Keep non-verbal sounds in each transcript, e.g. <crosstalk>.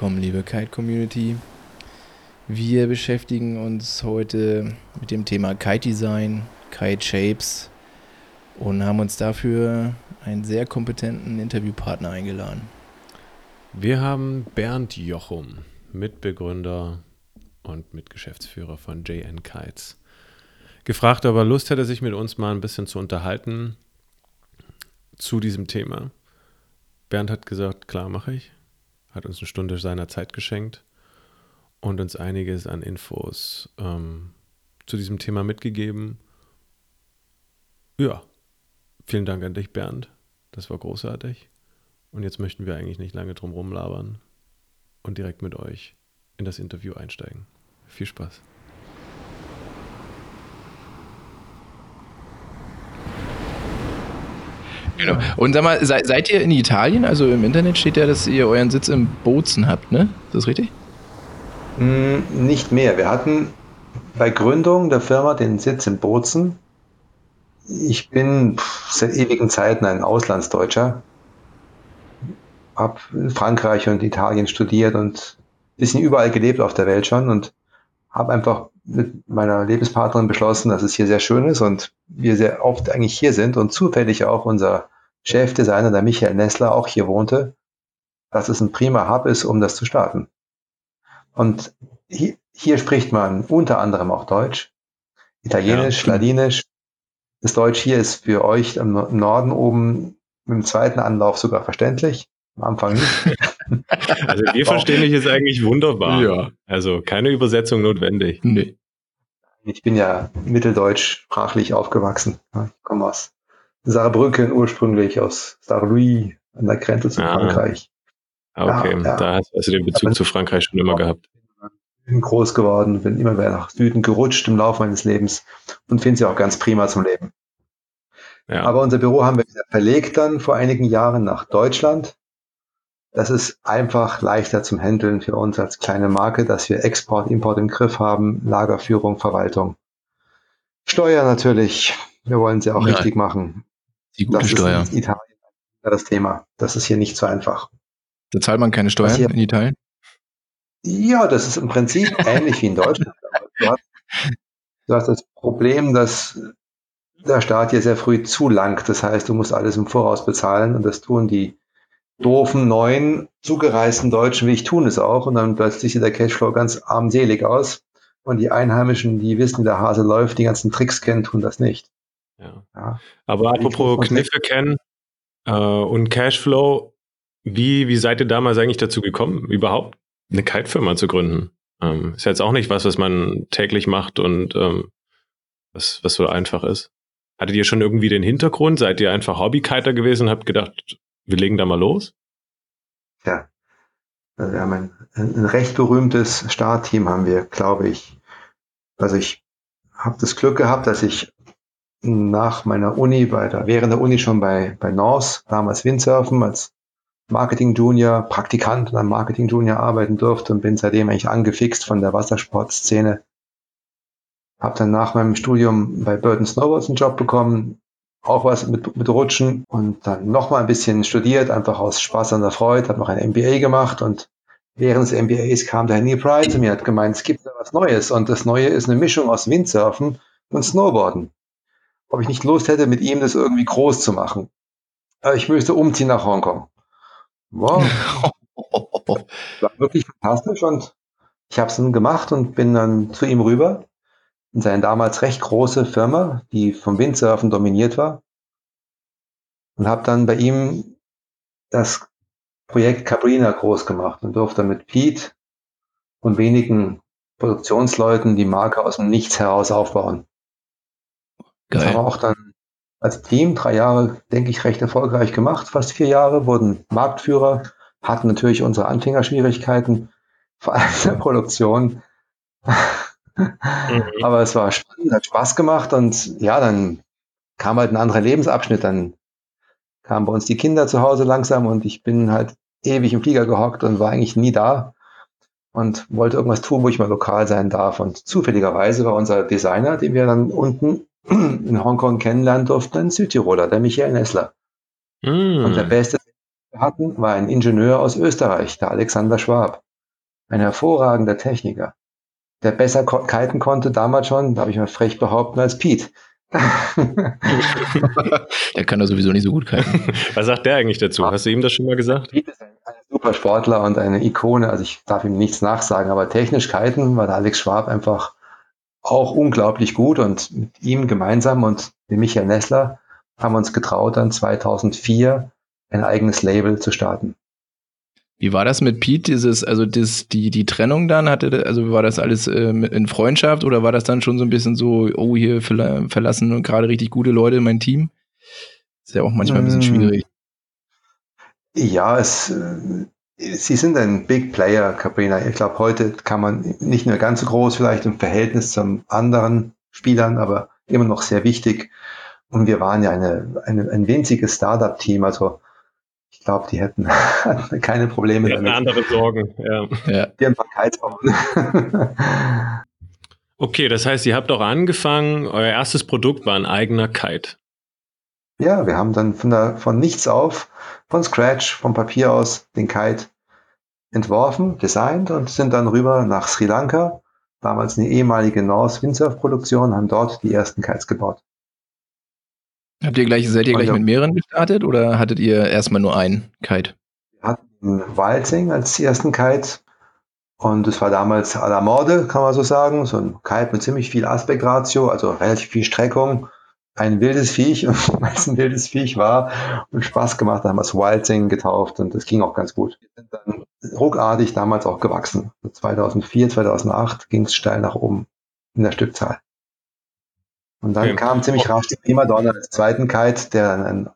Willkommen, liebe Kite Community. Wir beschäftigen uns heute mit dem Thema Kite Design, Kite Shapes und haben uns dafür einen sehr kompetenten Interviewpartner eingeladen. Wir haben Bernd Jochum, Mitbegründer und Mitgeschäftsführer von JN Kites. Gefragt, ob er Lust hätte, sich mit uns mal ein bisschen zu unterhalten zu diesem Thema. Bernd hat gesagt, klar mache ich, hat uns eine Stunde seiner Zeit geschenkt und uns einiges an Infos ähm, zu diesem Thema mitgegeben. Ja, vielen Dank an dich, Bernd. Das war großartig. Und jetzt möchten wir eigentlich nicht lange drum rumlabern und direkt mit euch in das Interview einsteigen. Viel Spaß. Genau. Und sag mal, seid, seid ihr in Italien? Also im Internet steht ja, dass ihr euren Sitz in Bozen habt, ne? Ist das richtig? Mm, Nicht mehr. Wir hatten bei Gründung der Firma den Sitz in Bozen. Ich bin seit ewigen Zeiten ein Auslandsdeutscher. Hab in Frankreich und Italien studiert und bisschen überall gelebt auf der Welt schon und habe einfach mit meiner Lebenspartnerin beschlossen, dass es hier sehr schön ist und wir sehr oft eigentlich hier sind und zufällig auch unser Chefdesigner, der Michael Nessler, auch hier wohnte, dass es ein prima Hub ist, um das zu starten. Und hier, hier spricht man unter anderem auch Deutsch, Italienisch, Ja. Ladinisch. Das Deutsch hier ist für euch im Nor- im Norden oben mit dem zweiten Anlauf sogar verständlich. Am Anfang nicht. <laughs> Also wir verstehen dich jetzt eigentlich wunderbar. Ja. Also keine Übersetzung notwendig. Nee. Ich bin ja mitteldeutsch sprachlich aufgewachsen. Ich komme aus Saarbrücken ursprünglich, aus Saarlouis an der Grenze zu Ah. Frankreich. Ah, Okay, Ja, ja. da hast du also den Bezug zu Frankreich schon immer gehabt. Bin groß geworden, bin immer mehr nach Süden gerutscht im Laufe meines Lebens und finde sie auch ganz prima zum Leben. Ja. Aber unser Büro haben wir wieder verlegt dann vor einigen Jahren nach Deutschland. Das ist einfach leichter zum Handeln für uns als kleine Marke, dass wir Export, Import im Griff haben, Lagerführung, Verwaltung. Steuer natürlich. Wir wollen sie auch Ja. richtig machen. Die gute das Steuer. ist Italien das Thema. Das ist hier nicht so einfach. Da zahlt man keine Steuern hier- in Italien? Ja, das ist im Prinzip <laughs> ähnlich wie in Deutschland. Du hast, du hast das Problem, dass der Staat hier sehr früh zulangt. Das heißt, du musst alles im Voraus bezahlen und das tun die doofen, neuen, zugereisten Deutschen wie ich tun es auch. Und dann plötzlich sieht der Cashflow ganz armselig aus. Und die Einheimischen, die wissen, wie der Hase läuft, die ganzen Tricks kennen, tun das nicht. ja. Ja. Aber apropos Kniffe kennen äh, und Cashflow, wie, wie seid ihr damals eigentlich dazu gekommen, überhaupt eine Kite-Firma zu gründen? Ähm, ist ja jetzt auch nicht was, was man täglich macht und ähm, was, was so einfach ist. Hattet ihr schon irgendwie den Hintergrund? Seid ihr einfach Hobbykiter gewesen und habt gedacht, wir legen da mal los? Ja. Also wir haben ein, ein recht berühmtes Startteam, haben wir, glaube ich. Also ich habe das Glück gehabt, dass ich nach meiner Uni, bei der, während der Uni schon bei, bei Norse, damals Windsurfen, als Marketing Junior, Praktikant und dann Marketing Junior arbeiten durfte und bin seitdem eigentlich angefixt von der Wassersportszene. Habe dann nach meinem Studium bei Burton Snowboards einen Job bekommen, auch was mit, mit Rutschen und dann nochmal ein bisschen studiert, einfach aus Spaß an der Freude, habe noch ein MBA gemacht und während des MBAs kam der Neil Pride zu mir, hat gemeint, es gibt da was Neues und das Neue ist eine Mischung aus Windsurfen und Snowboarden. Ob ich nicht Lust hätte, mit ihm das irgendwie groß zu machen. Aber ich müsste umziehen nach Hongkong. Wow, <laughs> war wirklich fantastisch und ich habe es dann gemacht und bin dann zu ihm rüber seine damals recht große Firma, die vom Windsurfen dominiert war und habe dann bei ihm das Projekt Cabrina groß gemacht und durfte mit Pete und wenigen Produktionsleuten die Marke aus dem Nichts heraus aufbauen. Das haben wir Geil. auch dann als Team drei Jahre, denke ich, recht erfolgreich gemacht, fast vier Jahre, wurden Marktführer, hatten natürlich unsere Anfängerschwierigkeiten, vor allem in der Produktion. Aber es war spannend, hat Spaß gemacht und ja, dann kam halt ein anderer Lebensabschnitt, dann kamen bei uns die Kinder zu Hause langsam und ich bin halt ewig im Flieger gehockt und war eigentlich nie da und wollte irgendwas tun, wo ich mal lokal sein darf. Und zufälligerweise war unser Designer, den wir dann unten <clears throat> in Hongkong kennenlernen durften, ein Südtiroler, der Michael Nessler. Und der Mm. beste hatten, war ein Ingenieur aus Österreich, der Alexander Schwab. Ein hervorragender Techniker, der besser kiten konnte damals schon, da habe ich mal frech behaupten, als Pete. <laughs> der kann doch sowieso nicht so gut kiten. <laughs> Was sagt der eigentlich dazu? Hast du ihm das schon mal gesagt? Pete ist ein, ein super Sportler und eine Ikone, also ich darf ihm nichts nachsagen, aber technisch kiten war der Alex Schwab einfach auch unglaublich gut und mit ihm gemeinsam und mit Michael Nessler haben wir uns getraut, dann 2004 ein eigenes Label zu starten. Wie war das mit Pete? Dieses, also das, die, die Trennung dann hatte, also war das alles äh, in Freundschaft oder war das dann schon so ein bisschen so, oh, hier verlassen gerade richtig gute Leute in mein Team? Ist ja auch manchmal ein bisschen hm. schwierig. Ja, es, äh, sie sind ein Big Player, Caprina. Ich glaube, heute kann man nicht nur ganz so groß vielleicht im Verhältnis zum anderen Spielern, aber immer noch sehr wichtig. Und wir waren ja eine, eine ein winziges Startup-Team, also ich glaube, die hätten <laughs> keine Probleme die damit. andere Sorgen, ja. ja. Die haben ein <laughs> Okay, das heißt, ihr habt auch angefangen, euer erstes Produkt war ein eigener Kite. Ja, wir haben dann von, der, von nichts auf, von Scratch, vom Papier aus, den Kite entworfen, designt und sind dann rüber nach Sri Lanka, damals eine ehemalige Norse Windsurf-Produktion, haben dort die ersten Kites gebaut. Habt ihr gleich, seid ihr gleich mit mehreren gestartet oder hattet ihr erstmal nur einen Kite? Wir hatten Waldsing als ersten Kite und es war damals à la Morde, kann man so sagen. So ein Kite mit ziemlich viel Aspektratio, also relativ viel Streckung. Ein wildes Viech, <laughs> weil es ein wildes Viech war und Spaß gemacht, da haben wir es Wildsing getauft und das ging auch ganz gut. Wir sind dann ruckartig damals auch gewachsen. 2004, 2008 ging es steil nach oben in der Stückzahl. Und dann okay. kam ziemlich rasch die Primadonna als zweiten Kite, der dann ein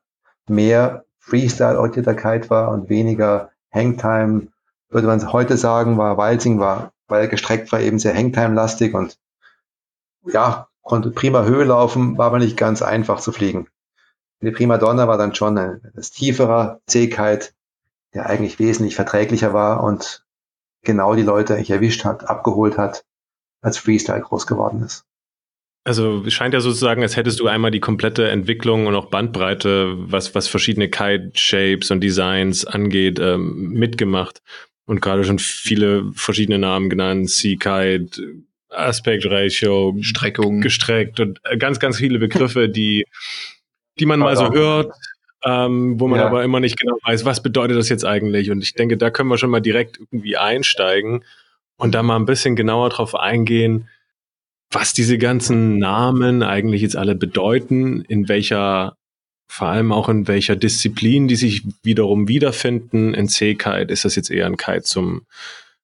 mehr Freestyle-orientierter Kite war und weniger Hangtime, würde man heute sagen, war Walzing, war, weil er gestreckt war, eben sehr Hangtime-lastig und ja, konnte prima Höhe laufen, war aber nicht ganz einfach zu fliegen. Die Primadonna war dann schon ein, das tieferer C-Kite, der eigentlich wesentlich verträglicher war und genau die Leute ich erwischt hat, abgeholt hat, als Freestyle groß geworden ist. Also es scheint ja sozusagen, als hättest du einmal die komplette Entwicklung und auch Bandbreite, was, was verschiedene Kite-Shapes und Designs angeht, ähm, mitgemacht. Und gerade schon viele verschiedene Namen genannt, Sea-Kite, Aspect Ratio, Streckung, gestreckt und ganz, ganz viele Begriffe, <laughs> die, die man mal so hört, ähm, wo man ja. aber immer nicht genau weiß, was bedeutet das jetzt eigentlich. Und ich denke, da können wir schon mal direkt irgendwie einsteigen und da mal ein bisschen genauer drauf eingehen, was diese ganzen Namen eigentlich jetzt alle bedeuten, in welcher, vor allem auch in welcher Disziplin, die sich wiederum wiederfinden. In C-Kite ist das jetzt eher ein Kite zum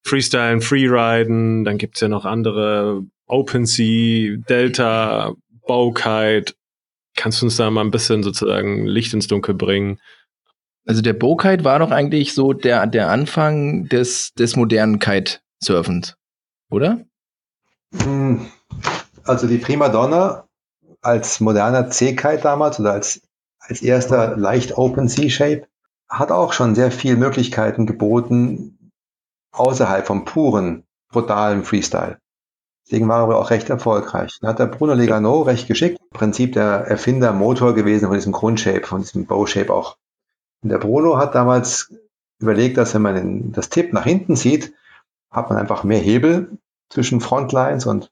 Freestylen, Freeriden, dann gibt's ja noch andere Open Sea, Delta, Bowkite. Kannst du uns da mal ein bisschen sozusagen Licht ins Dunkel bringen? Also der Bowkite war doch eigentlich so der, der Anfang des, des modernen Kite-Surfens, oder? Hm, also die Primadonna als moderner C-Kite damals oder als, als erster leicht Open C-Shape hat auch schon sehr viele Möglichkeiten geboten außerhalb vom puren, brutalen Freestyle. Deswegen war er auch recht erfolgreich. Da hat der Bruno Legano recht geschickt, im Prinzip der Erfinder Motor gewesen von diesem Grundshape, von diesem Bow-Shape auch. Und der Bruno hat damals überlegt, dass wenn man den, das Tipp nach hinten zieht, hat man einfach mehr Hebel zwischen Frontlines und,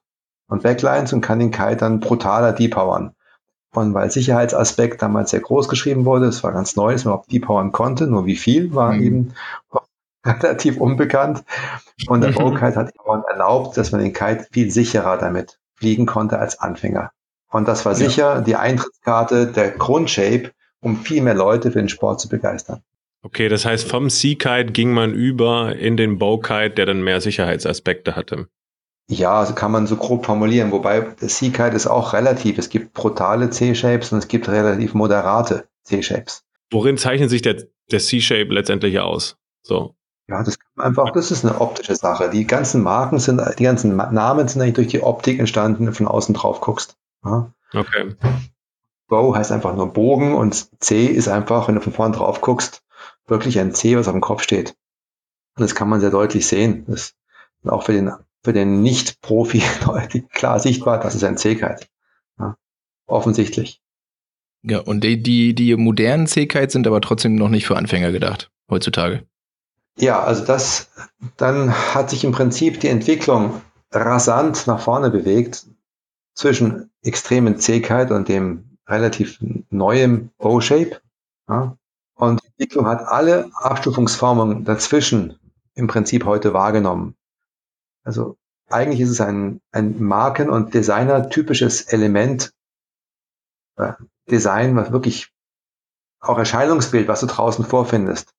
und Backlines und kann den Kite dann brutaler depowern. Und weil Sicherheitsaspekt damals sehr groß geschrieben wurde, es war ganz neu, dass man überhaupt depowern konnte, nur wie viel war mhm. eben <laughs> relativ unbekannt. Und der <laughs> Bowkite hat erlaubt, dass man den Kite viel sicherer damit fliegen konnte als Anfänger. Und das war sicher ja. die Eintrittskarte, der Grundshape, um viel mehr Leute für den Sport zu begeistern. Okay, das heißt, vom Sea-Kite ging man über in den Bow-Kite, der dann mehr Sicherheitsaspekte hatte. Ja, kann man so grob formulieren, wobei C-Kite ist auch relativ. Es gibt brutale C-Shapes und es gibt relativ moderate C-Shapes. Worin zeichnet sich der, der C-Shape letztendlich aus? So. Ja, das kann man einfach, das ist eine optische Sache. Die ganzen Marken sind, die ganzen Namen sind eigentlich durch die Optik entstanden, wenn du von außen drauf guckst. Ja. Okay. Bow heißt einfach nur Bogen und C ist einfach, wenn du von vorn drauf guckst, wirklich ein C, was auf dem Kopf steht. Und das kann man sehr deutlich sehen. Das ist auch für den für den Nicht-Profi <laughs> klar sichtbar, das ist ein C-Kite. Ja, offensichtlich. Ja, und die, die, die modernen C-Kites sind aber trotzdem noch nicht für Anfänger gedacht, heutzutage. Ja, also das, dann hat sich im Prinzip die Entwicklung rasant nach vorne bewegt zwischen extremen Zähigkeit und dem relativ neuem Bow-Shape. Ja. Und die Entwicklung hat alle Abstufungsformen dazwischen im Prinzip heute wahrgenommen. Also eigentlich ist es ein, ein Marken- und Designer-typisches Element, äh, Design, was wirklich auch Erscheinungsbild, was du draußen vorfindest.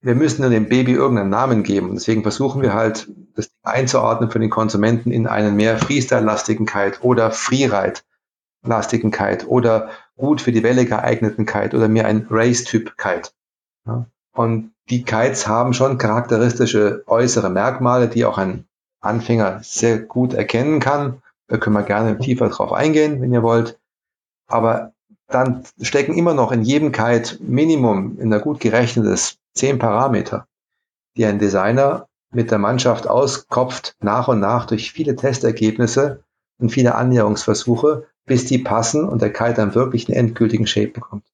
Wir müssen dem Baby irgendeinen Namen geben. Deswegen versuchen wir halt, das einzuordnen für den Konsumenten in einen mehr Freestyle-lastigen Kite oder Freeride-lastigen Kite oder gut für die Welle geeigneten Kite oder mehr ein Race-Typ Kite. Ja. Und die Kites haben schon charakteristische äußere Merkmale, die auch ein Anfänger sehr gut erkennen kann. Da können wir gerne tiefer drauf eingehen, wenn ihr wollt. Aber dann stecken immer noch in jedem Kite Minimum in der gut gerechnetes zehn Parameter, die ein Designer mit der Mannschaft auskopft, nach und nach durch viele Testergebnisse und viele Annäherungsversuche, bis die passen und der Kite dann wirklich einen endgültigen Shape bekommt.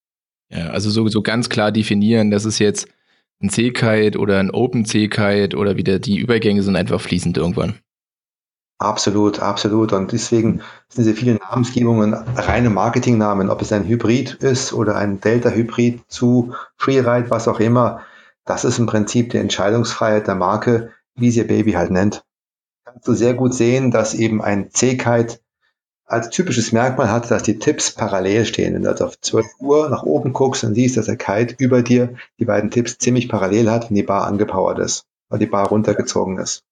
Ja, also so, so ganz klar definieren, das ist jetzt ein C-Kite oder ein Open-C-Kite oder wieder die Übergänge sind einfach fließend irgendwann. Absolut, absolut. Und deswegen sind diese vielen Namensgebungen reine Marketingnamen, ob es ein Hybrid ist oder ein Delta-Hybrid zu Freeride, was auch immer. Das ist im Prinzip die Entscheidungsfreiheit der Marke, wie sie ihr Baby halt nennt. Kannst du sehr gut sehen, dass eben ein C-Kite als typisches Merkmal hat, dass die Tipps parallel stehen. Wenn du also auf 12 Uhr nach oben guckst und siehst, dass der Kite über dir die beiden Tipps ziemlich parallel hat, wenn die Bar angepowert ist, weil die Bar runtergezogen ist.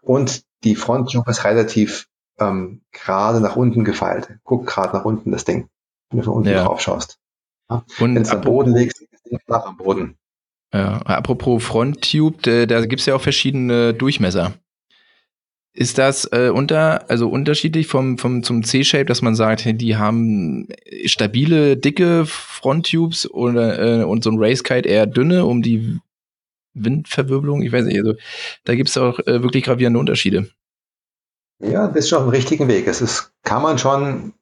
Und die Frontjob ist relativ ähm, gerade nach unten gefeilt. Guck gerade nach unten das Ding, wenn du von unten ja. drauf schaust. Ja? Und wenn es am Boden liegt, ist das Ding flach am Boden. Ja, apropos Fronttube, da, da gibt es ja auch verschiedene Durchmesser. Ist das äh, unter, also unterschiedlich vom, vom zum C-Shape, dass man sagt, die haben stabile, dicke Fronttubes oder äh, und so ein Racekite eher dünne, um die Windverwirbelung, ich weiß nicht, also da gibt es auch äh, wirklich gravierende Unterschiede. Ja, das ist schon auf dem richtigen Weg. Es ist, kann man schon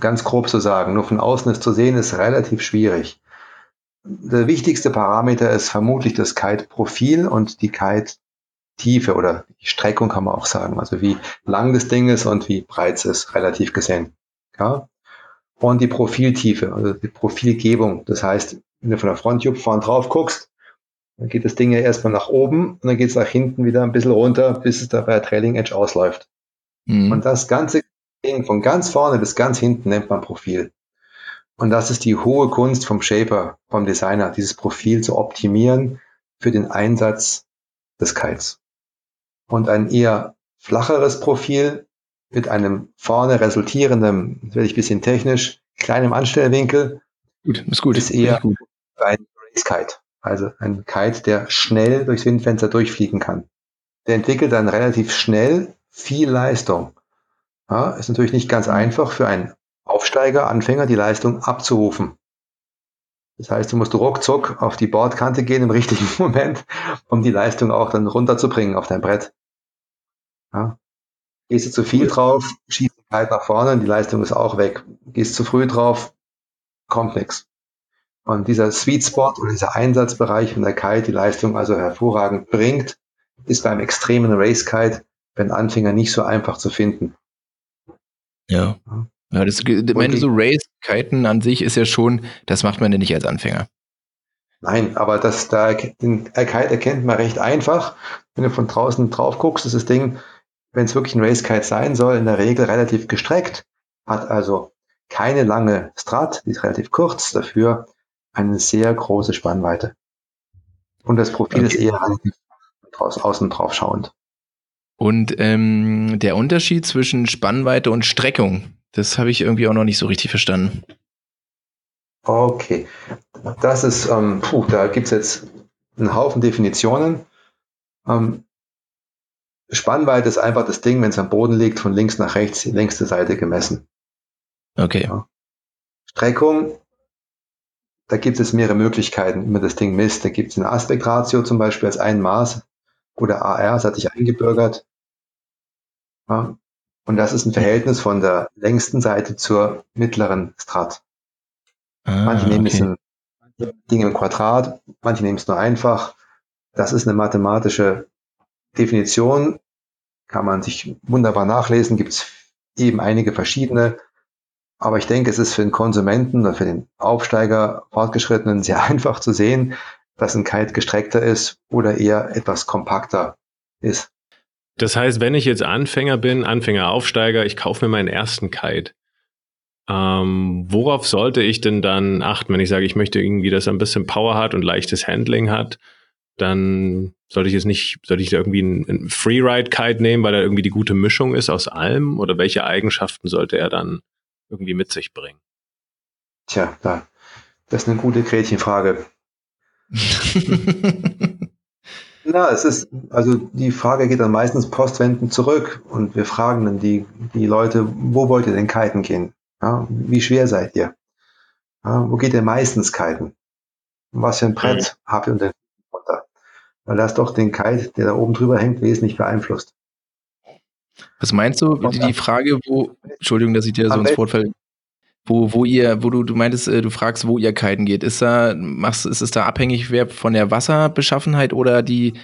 ganz grob so sagen. Nur von außen es zu sehen, ist relativ schwierig. Der wichtigste Parameter ist vermutlich das Kite-Profil und die Kite-Tiefe oder die Streckung kann man auch sagen. Also wie lang das Ding ist und wie breit es ist, relativ gesehen. Ja? Und die Profiltiefe, also die Profilgebung. Das heißt, wenn du von der Fronttube vorne drauf guckst, dann geht das Ding ja erstmal nach oben und dann geht es nach hinten wieder ein bisschen runter, bis es da bei der Trailing Edge ausläuft. Mhm. Und das ganze Ding von ganz vorne bis ganz hinten nennt man Profil. Und das ist die hohe Kunst vom Shaper, vom Designer, dieses Profil zu optimieren für den Einsatz des Kites. Und ein eher flacheres Profil mit einem vorne resultierenden, werde ich ein bisschen technisch, kleinem Anstellwinkel. Gut, ist gut. Ist eher gut. ein Race Kite. Also ein Kite, der schnell durchs Windfenster durchfliegen kann. Der entwickelt dann relativ schnell viel Leistung. Ja, ist natürlich nicht ganz einfach für einen Aufsteiger, Anfänger, die Leistung abzurufen. Das heißt, du musst ruckzuck auf die Bordkante gehen im richtigen <laughs> Moment, um die Leistung auch dann runterzubringen auf dein Brett. Ja. Gehst du zu viel drauf, schießt die Kite nach vorne, die Leistung ist auch weg. Gehst zu früh drauf, kommt nichts. Und dieser Sweet Spot oder dieser Einsatzbereich, wenn der Kite die Leistung also hervorragend bringt, ist beim extremen Race Kite für einen Anfänger nicht so einfach zu finden. Ja. Ja, das, ich meine, so Race-Kiten an sich ist ja schon, das macht man ja nicht als Anfänger. Nein, aber das, da, den Kite erkennt man recht einfach. Wenn du von draußen drauf guckst, ist das Ding, wenn es wirklich ein Race-Kite sein soll, in der Regel relativ gestreckt, hat also keine lange Strat, die ist relativ kurz, dafür eine sehr große Spannweite. Und das Profil okay. ist eher draußen, außen drauf schauend. Und ähm, der Unterschied zwischen Spannweite und Streckung, das habe ich irgendwie auch noch nicht so richtig verstanden. Okay, das ist, ähm, puh, da gibt es jetzt einen Haufen Definitionen. Ähm, Spannweite ist einfach das Ding, wenn es am Boden liegt, von links nach rechts, die längste Seite gemessen. Okay. Ja. Streckung da gibt es mehrere Möglichkeiten, wie man das Ding misst. Da gibt es eine Aspektratio zum Beispiel als ein Maß oder AR, das hat sich eingebürgert. Ja. Und das ist ein Verhältnis von der längsten Seite zur mittleren Strat. Ah, manche nehmen okay. es ein Ding im Quadrat, manche nehmen es nur einfach. Das ist eine mathematische Definition, kann man sich wunderbar nachlesen, gibt es eben einige verschiedene. Aber ich denke, es ist für den Konsumenten oder für den Aufsteiger Fortgeschrittenen sehr <laughs> einfach zu sehen, dass ein Kite gestreckter ist oder eher etwas kompakter ist. Das heißt, wenn ich jetzt Anfänger bin, Anfänger, Aufsteiger, ich kaufe mir meinen ersten Kite. Ähm, worauf sollte ich denn dann achten, wenn ich sage, ich möchte irgendwie, dass er ein bisschen Power hat und leichtes Handling hat? Dann sollte ich jetzt nicht, sollte ich da irgendwie einen, einen Freeride-Kite nehmen, weil er irgendwie die gute Mischung ist aus allem? Oder welche Eigenschaften sollte er dann irgendwie mit sich bringen? Tja, da, das ist eine gute Gretchenfrage. <laughs> Na, es ist, also die Frage geht dann meistens postwendend zurück und wir fragen dann die, die Leute, wo wollt ihr denn kiten gehen? Ja, wie schwer seid ihr? Ja, wo geht ihr meistens kiten? Was für ein Brett mhm. habt ihr unter runter? Weil das doch den Kite, der da oben drüber hängt, wesentlich beeinflusst. Was meinst du? Die Frage, wo, Entschuldigung, dass ich dir so ins Wort falle wo, wo ihr, wo du, du meintest, äh, du fragst, wo ihr kiten geht. Ist da, machst, ist es da abhängig wer von der Wasserbeschaffenheit oder die,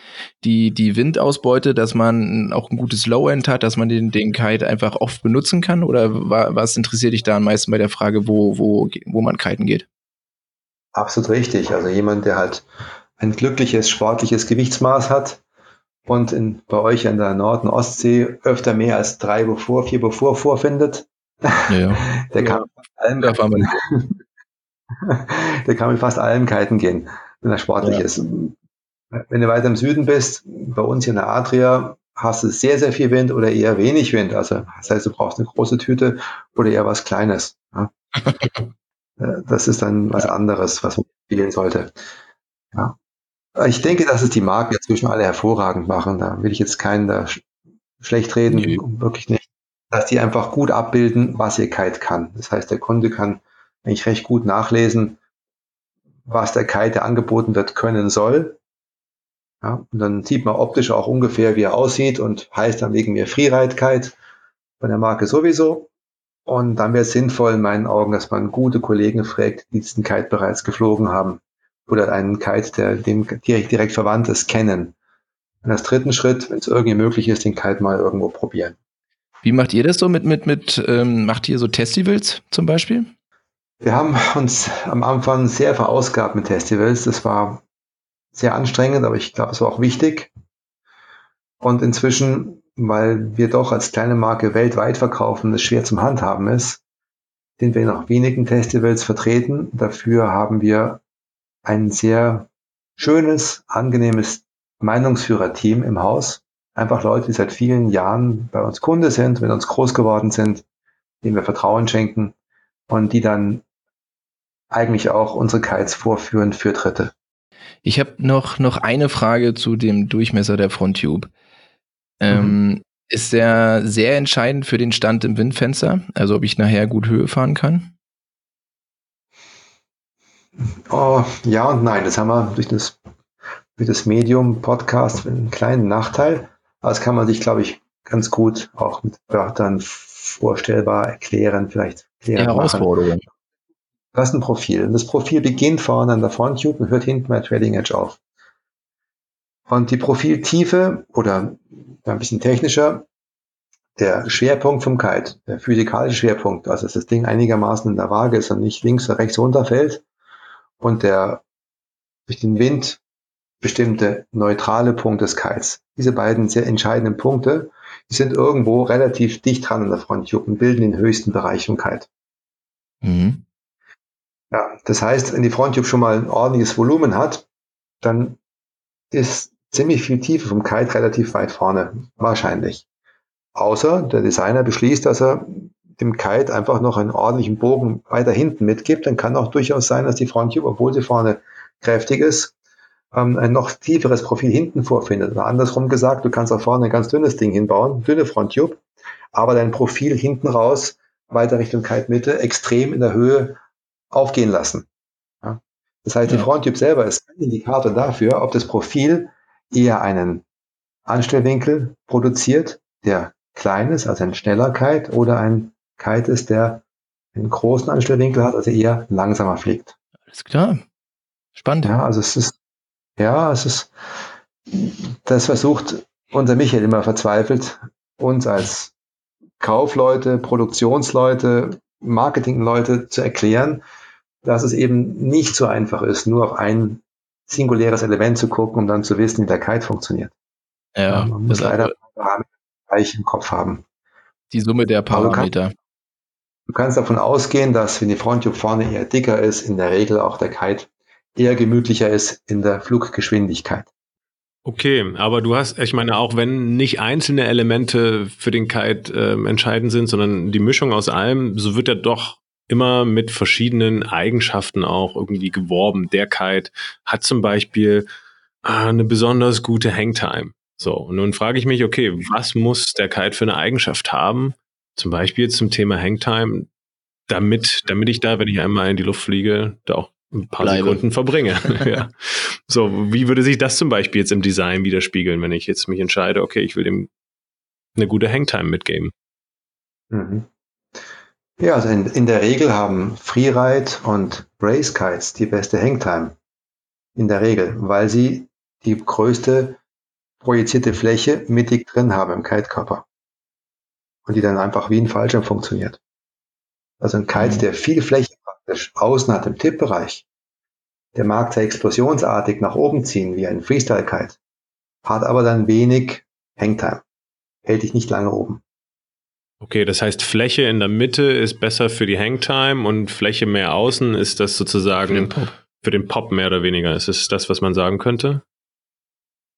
die, die Windausbeute, dass man auch ein gutes Low-End hat, dass man den, den Kite einfach oft benutzen kann? Oder was interessiert dich da am meisten bei der Frage, wo, wo, wo man kiten geht? Absolut richtig. Also jemand, der halt ein glückliches, sportliches Gewichtsmaß hat und in, bei euch an der Nord- und Ostsee öfter mehr als drei bevor, vier bevor vorfindet, ja, ja. <laughs> der kann allem da fahren <laughs> Der kann mit fast allem kiten gehen, wenn er sportlich ja. ist. Wenn du weiter im Süden bist, bei uns hier in der Adria, hast du sehr, sehr viel Wind oder eher wenig Wind. Also das heißt, du brauchst eine große Tüte oder eher was Kleines. Ja. <laughs> Äh, das ist dann was anderes, was man spielen sollte. Ja. Ich denke, dass es die Marken inzwischen alle hervorragend machen. Da will ich jetzt keinen da schlecht reden, nee. wirklich nicht dass die einfach gut abbilden, was ihr Kite kann. Das heißt, der Kunde kann eigentlich recht gut nachlesen, was der Kite, der angeboten wird, können soll. Ja, und dann sieht man optisch auch ungefähr, wie er aussieht und heißt dann wegen mir Freeride Kite von der Marke sowieso. Und dann wäre es sinnvoll in meinen Augen, dass man gute Kollegen fragt, die diesen Kite bereits geflogen haben oder einen Kite, der dem direkt, direkt verwandt ist, kennen. Und als dritten Schritt, wenn es irgendwie möglich ist, den Kite mal irgendwo probieren. Wie macht ihr das so mit, mit, mit, ähm, macht ihr so Festivals zum Beispiel? Wir haben uns am Anfang sehr verausgabt mit Festivals. Das war sehr anstrengend, aber ich glaube, es war auch wichtig. Und inzwischen, weil wir doch als kleine Marke weltweit verkaufen, das schwer zum Handhaben ist, sind wir noch wenigen Festivals vertreten. Dafür haben wir ein sehr schönes, angenehmes Meinungsführerteam im Haus, einfach Leute, die seit vielen Jahren bei uns Kunde sind, mit uns groß geworden sind, denen wir Vertrauen schenken und die dann eigentlich auch unsere Kites vorführen für Dritte. Ich habe noch, noch eine Frage zu dem Durchmesser der Fronttube. Ähm, mhm. Ist der sehr entscheidend für den Stand im Windfenster? Also ob ich nachher gut Höhe fahren kann? Oh, ja und nein. Das haben wir durch das, durch das Medium-Podcast einen kleinen Nachteil. Aber das kann man sich, glaube ich, ganz gut auch mit Wörtern vorstellbar erklären, vielleicht erklären. Herausforderung. Das ist ein Profil. Und das Profil beginnt vorne an der Fronttube und hört hinten bei Trading Edge auf. Und die Profiltiefe oder ein bisschen technischer, der Schwerpunkt vom Kite, der physikalische Schwerpunkt, also dass das Ding einigermaßen in der Waage ist und nicht links oder rechts runterfällt und der durch den Wind bestimmte neutrale Punkt des Kites. Diese beiden sehr entscheidenden Punkte, die sind irgendwo relativ dicht dran an der Fronttube und bilden den höchsten Bereich vom Kite. Mhm. Ja, das heißt, wenn die Fronttube schon mal ein ordentliches Volumen hat, dann ist ziemlich viel Tiefe vom Kite relativ weit vorne, wahrscheinlich. Außer der Designer beschließt, dass er dem Kite einfach noch einen ordentlichen Bogen weiter hinten mitgibt, dann kann auch durchaus sein, dass die Fronttube, obwohl sie vorne kräftig ist, ähm, ein noch tieferes Profil hinten vorfindet. Oder andersrum gesagt, du kannst auch vorne ein ganz dünnes Ding hinbauen, dünne Fronttube, aber dein Profil hinten raus, weiter Richtung Kite-Mitte, extrem in der Höhe aufgehen lassen. Ja? Das heißt, ja. die Fronttube selber ist ein Indikator dafür, ob das Profil eher einen Anstellwinkel produziert, der klein ist, also ein schneller Kite, oder ein Kite ist, der einen großen Anstellwinkel hat, also eher langsamer fliegt. Alles klar. Spannend. Ja, also es ist, ja, es ist, das versucht unser Michael immer verzweifelt, uns als Kaufleute, Produktionsleute, Marketingleute zu erklären, dass es eben nicht so einfach ist, nur auf ein singuläres Element zu gucken, um dann zu wissen, wie der Kite funktioniert. Ja, man muss leider Parameter im Kopf haben. Die Summe der Parameter. Du kannst davon ausgehen, dass wenn die Frontube vorne eher dicker ist, in der Regel auch der Kite eher gemütlicher ist in der Fluggeschwindigkeit. Okay, aber du hast, ich meine, auch wenn nicht einzelne Elemente für den Kite äh, entscheidend sind, sondern die Mischung aus allem, so wird er doch immer mit verschiedenen Eigenschaften auch irgendwie geworben. Der Kite hat zum Beispiel äh, eine besonders gute Hangtime. So, und nun frage ich mich, okay, was muss der Kite für eine Eigenschaft haben? Zum Beispiel zum Thema Hangtime, damit, damit ich da, wenn ich einmal in die Luft fliege, da auch ein paar Bleibe. Sekunden verbringe. <laughs> ja. So, wie würde sich das zum Beispiel jetzt im Design widerspiegeln, wenn ich jetzt mich entscheide, okay, ich will dem eine gute Hangtime mitgeben? Mhm. Ja, also in, in der Regel haben Freeride und Race Kites die beste Hangtime. In der Regel, weil sie die größte projizierte Fläche mittig drin haben im Kite-Körper. Und die dann einfach wie ein Fallschirm funktioniert. Also ein Kite, mhm. der viel Fläche praktisch außen hat im Tippbereich, der mag zwar explosionsartig nach oben ziehen wie ein Freestyle-Kite, hat aber dann wenig Hangtime. Hält dich nicht lange oben. Okay, das heißt, Fläche in der Mitte ist besser für die Hangtime und Fläche mehr außen ist das sozusagen für den Pop, für den Pop mehr oder weniger. Ist es das, was man sagen könnte?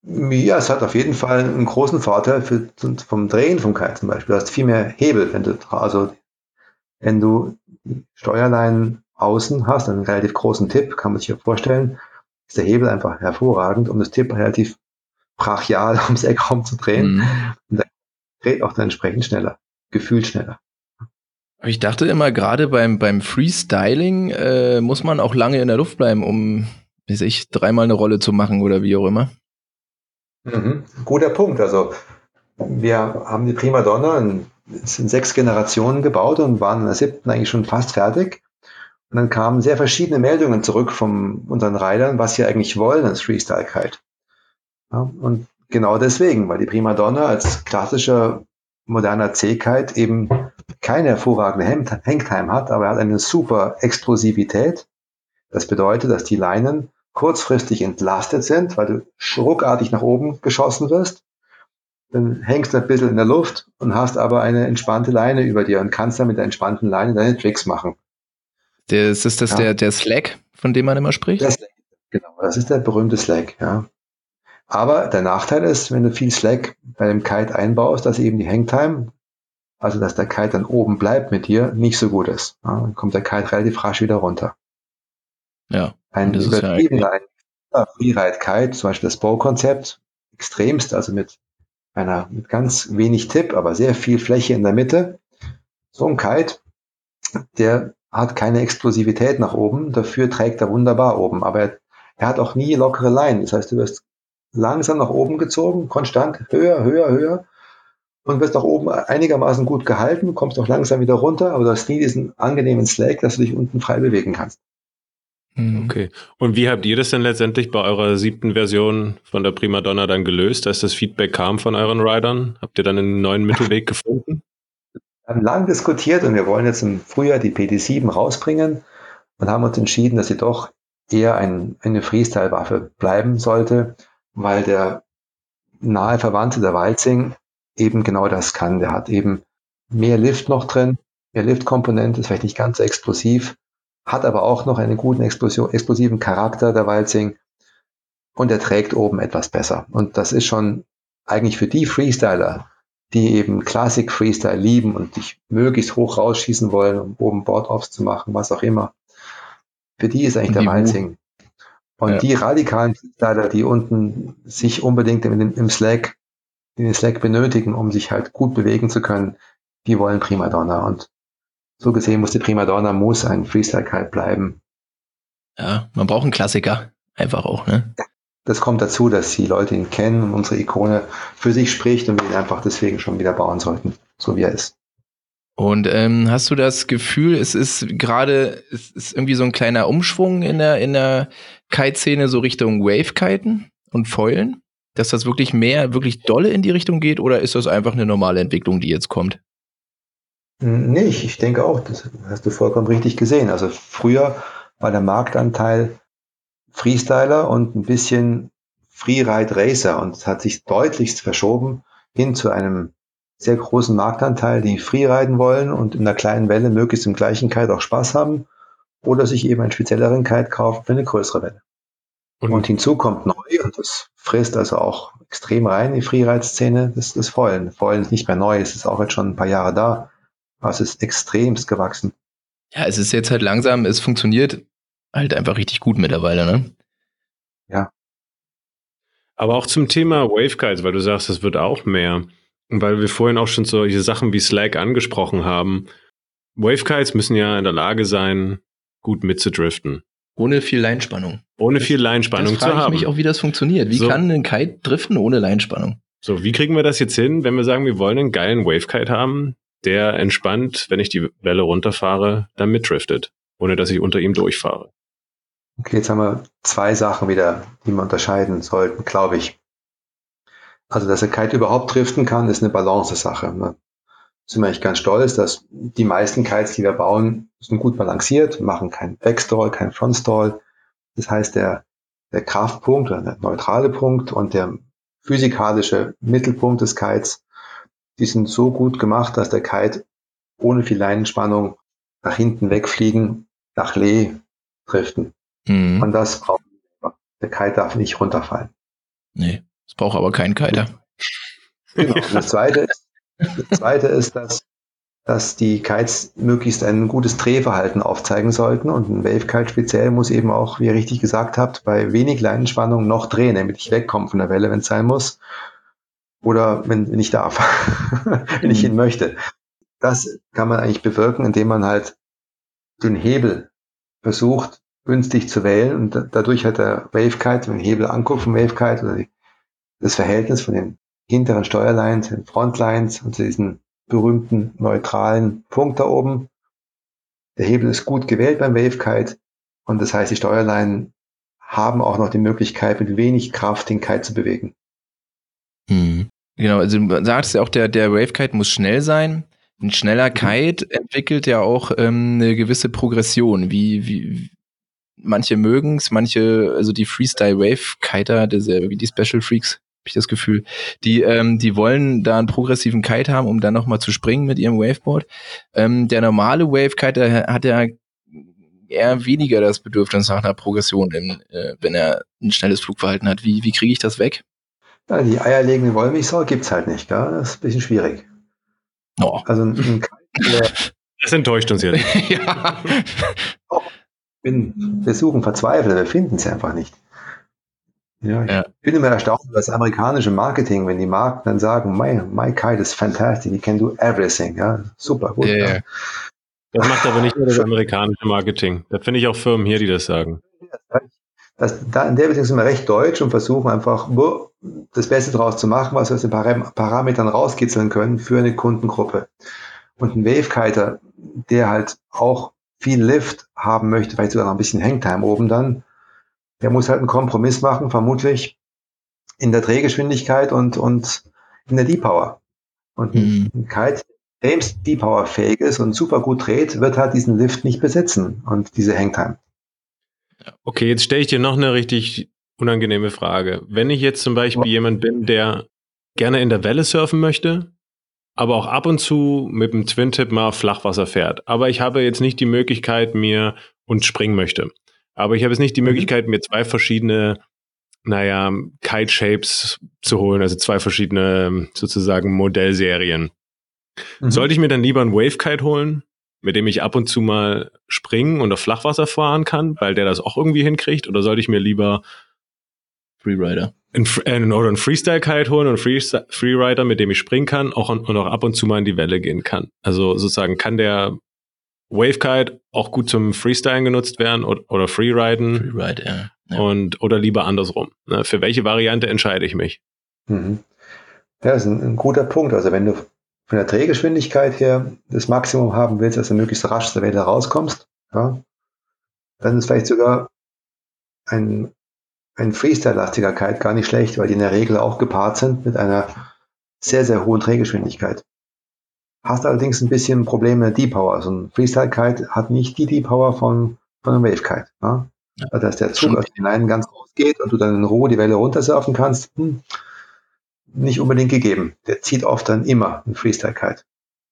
Ja, es hat auf jeden Fall einen großen Vorteil für, vom Drehen vom Kite zum Beispiel. Du hast viel mehr Hebel, wenn du, also, wenn du Steuerleinen außen hast, einen relativ großen Tipp, kann man sich ja vorstellen, ist der Hebel einfach hervorragend, um das Tipp relativ brachial <laughs> ums Eck rumzudrehen. Mhm. Und dann dreht auch dann entsprechend schneller gefühlt schneller. Ich dachte immer, gerade beim, beim Freestyling äh, muss man auch lange in der Luft bleiben, um sich dreimal eine Rolle zu machen oder wie auch immer. Mhm. Guter Punkt. Also wir haben die Primadonna in, in sechs Generationen gebaut und waren in der siebten eigentlich schon fast fertig. Und dann kamen sehr verschiedene Meldungen zurück von unseren Reitern, was sie eigentlich wollen als Freestyle-Kite. Ja, und genau deswegen, weil die Primadonna als klassischer moderner C-Kite eben keine hervorragende Hangtime hat, aber er hat eine super Explosivität. Das bedeutet, dass die Leinen kurzfristig entlastet sind, weil du schruckartig nach oben geschossen wirst. Dann hängst du ein bisschen in der Luft und hast aber eine entspannte Leine über dir und kannst dann mit der entspannten Leine deine Tricks machen. Das ist das ja. der, der Slack, von dem man immer spricht? Der Slack, genau, das ist der berühmte Slack, ja. Aber der Nachteil ist, wenn du viel Slack bei dem Kite einbaust, dass eben die Hangtime, also dass der Kite dann oben bleibt mit dir, nicht so gut ist. Ja, dann kommt der Kite relativ rasch wieder runter. Ja. Ein übertriebener, ja ein Freeride-Kite, zum Beispiel das Bow-Konzept, extremst, also mit einer, mit ganz wenig Tipp, aber sehr viel Fläche in der Mitte. So ein Kite, der hat keine Explosivität nach oben, dafür trägt er wunderbar oben, aber er, er hat auch nie lockere Leinen. Das heißt, du wirst langsam nach oben gezogen, konstant, höher, höher, höher und wirst auch oben einigermaßen gut gehalten, kommst auch langsam wieder runter, aber du hast nie diesen angenehmen Slack, dass du dich unten frei bewegen kannst. Mhm. Okay. Und wie habt ihr das denn letztendlich bei eurer siebten Version von der Primadonna dann gelöst, als das Feedback kam von euren Riders? Habt ihr dann einen neuen Mittelweg <laughs> gefunden? Wir haben lang diskutiert und wir wollen jetzt im Frühjahr die PD7 rausbringen und haben uns entschieden, dass sie doch eher ein, eine Freestyle-Waffe bleiben sollte weil der nahe Verwandte der Walzing eben genau das kann. Der hat eben mehr Lift noch drin, mehr Liftkomponente, ist vielleicht nicht ganz so explosiv, hat aber auch noch einen guten Explosion, explosiven Charakter, der Walzing, und er trägt oben etwas besser. Und das ist schon eigentlich für die Freestyler, die eben Classic Freestyle lieben und dich möglichst hoch rausschießen wollen, um oben Board-Offs zu machen, was auch immer. Für die ist eigentlich der Walzing und ja. die radikalen Freestyler, die unten sich unbedingt im, im Slack, den Slack benötigen, um sich halt gut bewegen zu können, die wollen Primadonna. Und so gesehen muss die Primadonna muss ein Freestyle-Kite bleiben. Ja, man braucht einen Klassiker. Einfach auch, ne? Das kommt dazu, dass die Leute ihn kennen und unsere Ikone für sich spricht und wir ihn einfach deswegen schon wieder bauen sollten, so wie er ist. Und ähm, hast du das Gefühl, es ist gerade, es ist irgendwie so ein kleiner Umschwung in der, in der Kite-Szene so Richtung Wave-Kiten und Foilen? Dass das wirklich mehr, wirklich dolle in die Richtung geht oder ist das einfach eine normale Entwicklung, die jetzt kommt? Nee, ich, ich denke auch, das hast du vollkommen richtig gesehen. Also früher war der Marktanteil Freestyler und ein bisschen Freeride Racer und es hat sich deutlichst verschoben hin zu einem sehr großen Marktanteil, die Freeriden wollen und in einer kleinen Welle möglichst im gleichen Kite auch Spaß haben oder sich eben einen spezielleren Kite kaufen für eine größere Welle. Und, und hinzu kommt neu, und das frisst also auch extrem rein, die Freeride-Szene, das, das Vollen. Vollen ist nicht mehr neu, es ist auch jetzt schon ein paar Jahre da, es ist extremst gewachsen. Ja, es ist jetzt halt langsam, es funktioniert halt einfach richtig gut mittlerweile, ne? Ja. Aber auch zum Thema Wavekites, weil du sagst, es wird auch mehr. Und weil wir vorhin auch schon solche Sachen wie Slack angesprochen haben. Wavekites müssen ja in der Lage sein, gut mitzudriften. Ohne viel Leinspannung. Ohne viel Leinspannung das zu haben. Ich mich auch, wie das funktioniert. Wie so. kann ein Kite driften ohne Leinspannung? So, wie kriegen wir das jetzt hin, wenn wir sagen, wir wollen einen geilen Wavekite haben, der entspannt, wenn ich die Welle runterfahre, dann mitdriftet, ohne dass ich unter ihm durchfahre? Okay, jetzt haben wir zwei Sachen wieder, die wir unterscheiden sollten, glaube ich. Also, dass der Kite überhaupt driften kann, ist eine Balance-Sache. Ne? Sind wir eigentlich ganz stolz, dass die meisten Kites, die wir bauen, sind gut balanciert, machen keinen Backstall, keinen Frontstall. Das heißt, der, der Kraftpunkt oder der neutrale Punkt und der physikalische Mittelpunkt des Kites, die sind so gut gemacht, dass der Kite ohne viel Leinenspannung nach hinten wegfliegen, nach Lee driften. Mhm. Und das braucht der Kite darf nicht runterfallen. Nee, es braucht aber keinen Kiter. <laughs> Genau. Und das zweite ist, das zweite ist, dass, dass die Kites möglichst ein gutes Drehverhalten aufzeigen sollten. Und ein Wave Kite speziell muss eben auch, wie ihr richtig gesagt habt, bei wenig Leinenspannung noch drehen, damit ich wegkomme von der Welle, wenn es sein muss. Oder wenn, wenn ich darf, <laughs> wenn ich ihn möchte. Das kann man eigentlich bewirken, indem man halt den Hebel versucht, günstig zu wählen und dadurch hat der Wavekite, wenn man den Hebel anguckt vom Wavekite oder die, das Verhältnis von den hinteren Steuerlines, den Frontlines und zu diesen berühmten neutralen Punkt da oben. Der Hebel ist gut gewählt beim Wavekite und das heißt, die Steuerleinen haben auch noch die Möglichkeit, mit wenig Kraft den Kite zu bewegen. Mhm. Genau, also du sagst ja auch, der, der Wavekite muss schnell sein. Ein schneller mhm. Kite mhm. entwickelt ja auch ähm, eine gewisse Progression. Wie, wie, manche mögen es, manche, also die Freestyle Wave Kiter, das ist ja irgendwie die Special Freaks, habe ich das Gefühl, die, ähm, die wollen da einen progressiven Kite haben, um dann nochmal zu springen mit ihrem Waveboard. Ähm, der normale Wave Kiter hat ja eher weniger das Bedürfnis nach einer Progression, in, äh, wenn er ein schnelles Flugverhalten hat. Wie, wie kriege ich das weg? Ja, die eierlegende Wollmilchsau gibt's halt nicht, gell? Das ist ein bisschen schwierig. Oh. Also ein, ein das <laughs> enttäuscht uns jetzt. <laughs> ja. Oh, bin, wir suchen verzweifelt, wir finden es einfach nicht. Ja, ich ja. bin immer erstaunt über das amerikanische Marketing, wenn die Marken dann sagen, my, my kite is fantastic, you can do everything. Ja, super, gut. Yeah. Ja. Das macht aber nicht nur das amerikanische Marketing. Da finde ich auch Firmen hier, die das sagen. Das, da, in der Beziehung sind wir recht deutsch und versuchen einfach das Beste daraus zu machen, was wir aus den Parametern rauskitzeln können für eine Kundengruppe. Und ein Wavekiter, der halt auch viel Lift haben möchte, vielleicht sogar noch ein bisschen Hangtime oben dann, der muss halt einen Kompromiss machen, vermutlich in der Drehgeschwindigkeit und, und in der D-Power. Und mhm. ein Kite, der D-Power fähig ist und super gut dreht, wird halt diesen Lift nicht besitzen und diese Hangtime. Okay, jetzt stelle ich dir noch eine richtig unangenehme Frage. Wenn ich jetzt zum Beispiel jemand bin, der gerne in der Welle surfen möchte, aber auch ab und zu mit dem Twin-Tip mal auf Flachwasser fährt. Aber ich habe jetzt nicht die Möglichkeit, mir und springen möchte. Aber ich habe jetzt nicht die mhm. Möglichkeit, mir zwei verschiedene, naja, Kite-Shapes zu holen, also zwei verschiedene sozusagen Modellserien. Mhm. Sollte ich mir dann lieber einen Wave-Kite holen, mit dem ich ab und zu mal springen und auf Flachwasser fahren kann, weil der das auch irgendwie hinkriegt? Oder sollte ich mir lieber Freerider ein, äh, oder ein Freestyle-Kite holen und einen Freerider, mit dem ich springen kann auch, und auch ab und zu mal in die Welle gehen kann. Also sozusagen kann der Wavekite auch gut zum Freestylen genutzt werden oder, oder Freeriden. Freeride, ja. ja. Und, oder lieber andersrum. Ne? Für welche Variante entscheide ich mich? Mhm. Ja, das ist ein, ein, guter Punkt. Also wenn du von der Drehgeschwindigkeit her das Maximum haben willst, dass du möglichst rasch aus der Welle rauskommst, ja, dann ist vielleicht sogar ein, ein Freestyle-lastiger Kite gar nicht schlecht, weil die in der Regel auch gepaart sind mit einer sehr, sehr hohen Drehgeschwindigkeit. Hast allerdings ein bisschen Probleme mit D-Power. Also ein Freestyle-Kite hat nicht die D-Power von, von einem Wave-Kite. Ja? Also dass der Zug aus den Leinen ganz groß geht und du dann in Ruhe die Welle runtersurfen kannst, hm, nicht unbedingt gegeben. Der zieht oft dann immer ein Freestyle-Kite.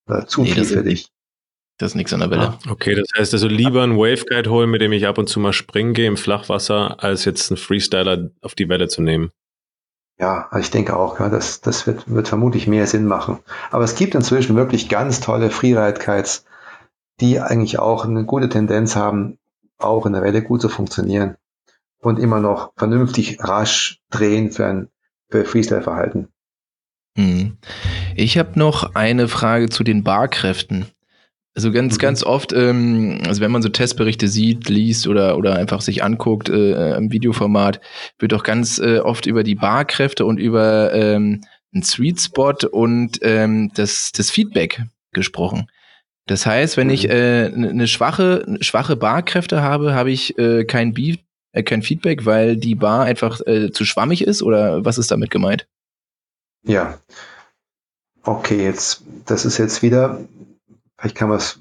Oder zu nee, viel für dich. Das ist nichts an der Welle. Ah, okay, das heißt also lieber einen Wave-Guide holen, mit dem ich ab und zu mal springen gehe im Flachwasser, als jetzt einen Freestyler auf die Welle zu nehmen. Ja, also ich denke auch, ja, das, das wird, wird vermutlich mehr Sinn machen. Aber es gibt inzwischen wirklich ganz tolle Freeride-Kites, die eigentlich auch eine gute Tendenz haben, auch in der Welle gut zu funktionieren und immer noch vernünftig rasch drehen für ein für Freestyle-Verhalten. Hm. Ich habe noch eine Frage zu den Barkräften. Also ganz, mhm. ganz oft, ähm, also wenn man so Testberichte sieht, liest oder, oder einfach sich anguckt äh, im Videoformat, wird auch ganz äh, oft über die Barkräfte und über ähm, einen Sweet Spot und ähm, das, das Feedback gesprochen. Das heißt, wenn mhm. ich äh, eine schwache, schwache Barkräfte habe, habe ich äh, kein Beat äh, kein Feedback, weil die Bar einfach äh, zu schwammig ist oder was ist damit gemeint? Ja. Okay, jetzt, das ist jetzt wieder, vielleicht kann man es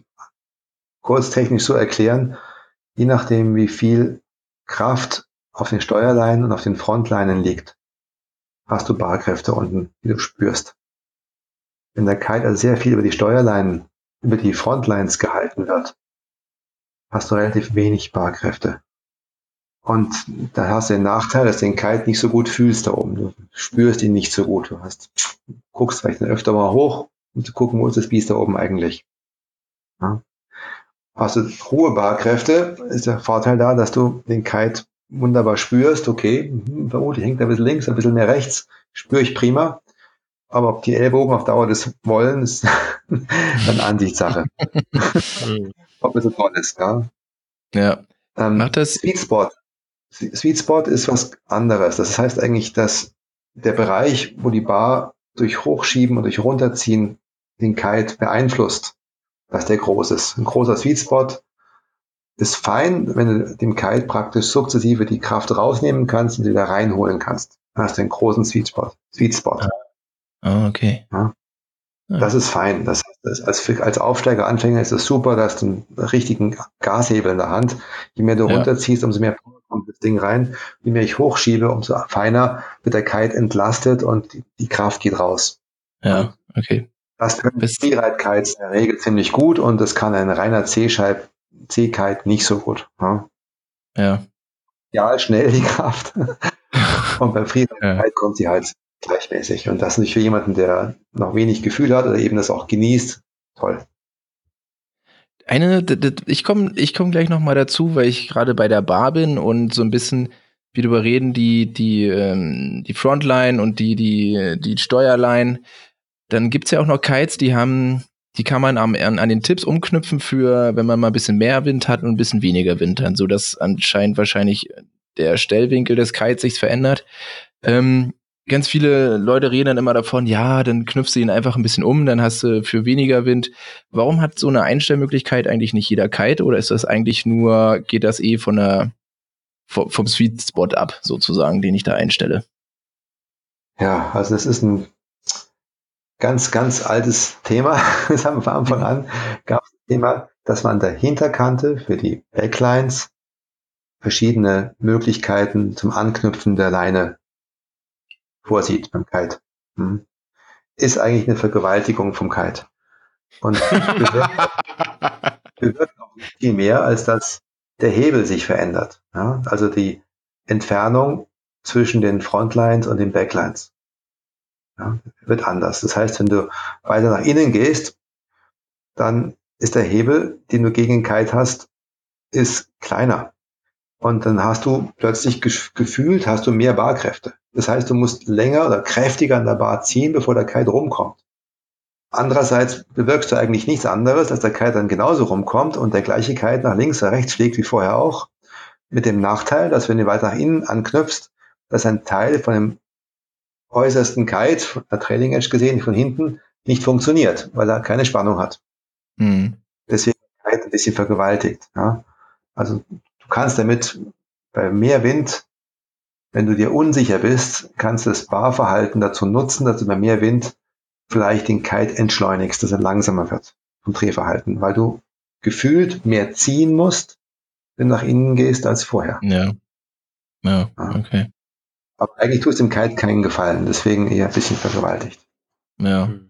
kurz technisch so erklären, je nachdem, wie viel Kraft auf den Steuerleinen und auf den Frontleinen liegt, hast du Barkräfte unten, die du spürst. Wenn der Kite also sehr viel über die Steuerleinen, über die Frontlines gehalten wird, hast du relativ wenig Barkräfte. Und da hast du den Nachteil, dass du den Kite nicht so gut fühlst da oben. Du spürst ihn nicht so gut. Du hast, guckst vielleicht öfter mal hoch, um zu gucken, wo ist das Biest da oben eigentlich. Ja. Hast du hohe Barkräfte, ist der Vorteil da, dass du den Kite wunderbar spürst. Okay, hm, vermutlich hängt er ein bisschen links, ein bisschen mehr rechts. Spüre ich prima. Aber ob die Ellbogen auf Dauer das wollen, ist <laughs> dann Ansichtssache. <laughs> ob es so toll ist, ja. Ja. Ähm, Macht das Sweet Spot Sweet Spot ist was anderes. Das heißt eigentlich, dass der Bereich, wo die Bar durch Hochschieben und durch Runterziehen den Kite beeinflusst, dass der groß ist. Ein großer Sweet Spot ist fein, wenn du dem Kite praktisch sukzessive die Kraft rausnehmen kannst und sie wieder reinholen kannst. Dann hast du einen großen Sweet Spot. Sweet Spot. Ah, okay. Ja. Das ist fein. Das, als, als Aufsteiger-Anfänger ist es super, dass du einen richtigen Gashebel in der Hand. Je mehr du ja. runterziehst, umso mehr kommt das Ding rein. Je mehr ich hochschiebe, umso feiner wird der Kite entlastet und die, die Kraft geht raus. Ja, okay. Das können Freeride-Kites in der Regel ziemlich gut und das kann ein reiner C-Scheib, C-Kite nicht so gut. Ja. ja. Ja, schnell die Kraft. <laughs> und beim Freeride-Kite ja. kommt sie halt gleichmäßig. Und das nicht für jemanden, der noch wenig Gefühl hat oder eben das auch genießt, toll. Eine, ich komme ich komm gleich noch mal dazu, weil ich gerade bei der Bar bin und so ein bisschen wie darüber reden, die, die, ähm, die Frontline und die, die, die Steuerline. Dann gibt's ja auch noch Kites, die haben, die kann man an, an den Tipps umknüpfen für, wenn man mal ein bisschen mehr Wind hat und ein bisschen weniger Wind hat, so dass anscheinend wahrscheinlich der Stellwinkel des Kites sich verändert. Ähm, ganz viele Leute reden dann immer davon, ja, dann knüpfst du ihn einfach ein bisschen um, dann hast du für weniger Wind. Warum hat so eine Einstellmöglichkeit eigentlich nicht jeder Kite oder ist das eigentlich nur, geht das eh von der, vom Sweet Spot ab, sozusagen, den ich da einstelle? Ja, also das ist ein ganz, ganz altes Thema. <laughs> Das haben wir von Anfang an gab es das Thema, dass man an der Hinterkante für die Backlines verschiedene Möglichkeiten zum Anknüpfen der Leine vorsieht beim Kite. Hm. Ist eigentlich eine Vergewaltigung vom Kite. Und <laughs> bewirkt auch nicht viel mehr, als dass der Hebel sich verändert. Ja? Also die Entfernung zwischen den Frontlines und den Backlines ja, wird anders. Das heißt, wenn du weiter nach innen gehst, dann ist der Hebel, den du gegen den Kite hast, ist kleiner. Und dann hast du plötzlich gefühlt, hast du mehr Barkräfte. Das heißt, du musst länger oder kräftiger an der Bar ziehen, bevor der Kite rumkommt. Andererseits bewirkst du eigentlich nichts anderes, dass der Kite dann genauso rumkommt und der gleiche Kite nach links oder rechts fliegt wie vorher auch. Mit dem Nachteil, dass wenn du weiter nach innen anknüpfst, dass ein Teil von dem äußersten Kite, von der Trailing Edge gesehen, von hinten, nicht funktioniert, weil er keine Spannung hat. Mhm. Deswegen Kite ein bisschen vergewaltigt. Ja? Also du kannst damit bei mehr Wind, wenn du dir unsicher bist, kannst du das Barverhalten dazu nutzen, dass du bei mehr Wind vielleicht den Kite entschleunigst, dass er langsamer wird vom Drehverhalten, weil du gefühlt mehr ziehen musst, wenn du nach innen gehst, als vorher. Ja. Ja, okay. Aber eigentlich tust du dem Kite keinen Gefallen, deswegen eher ein bisschen vergewaltigt. Ja. Hm.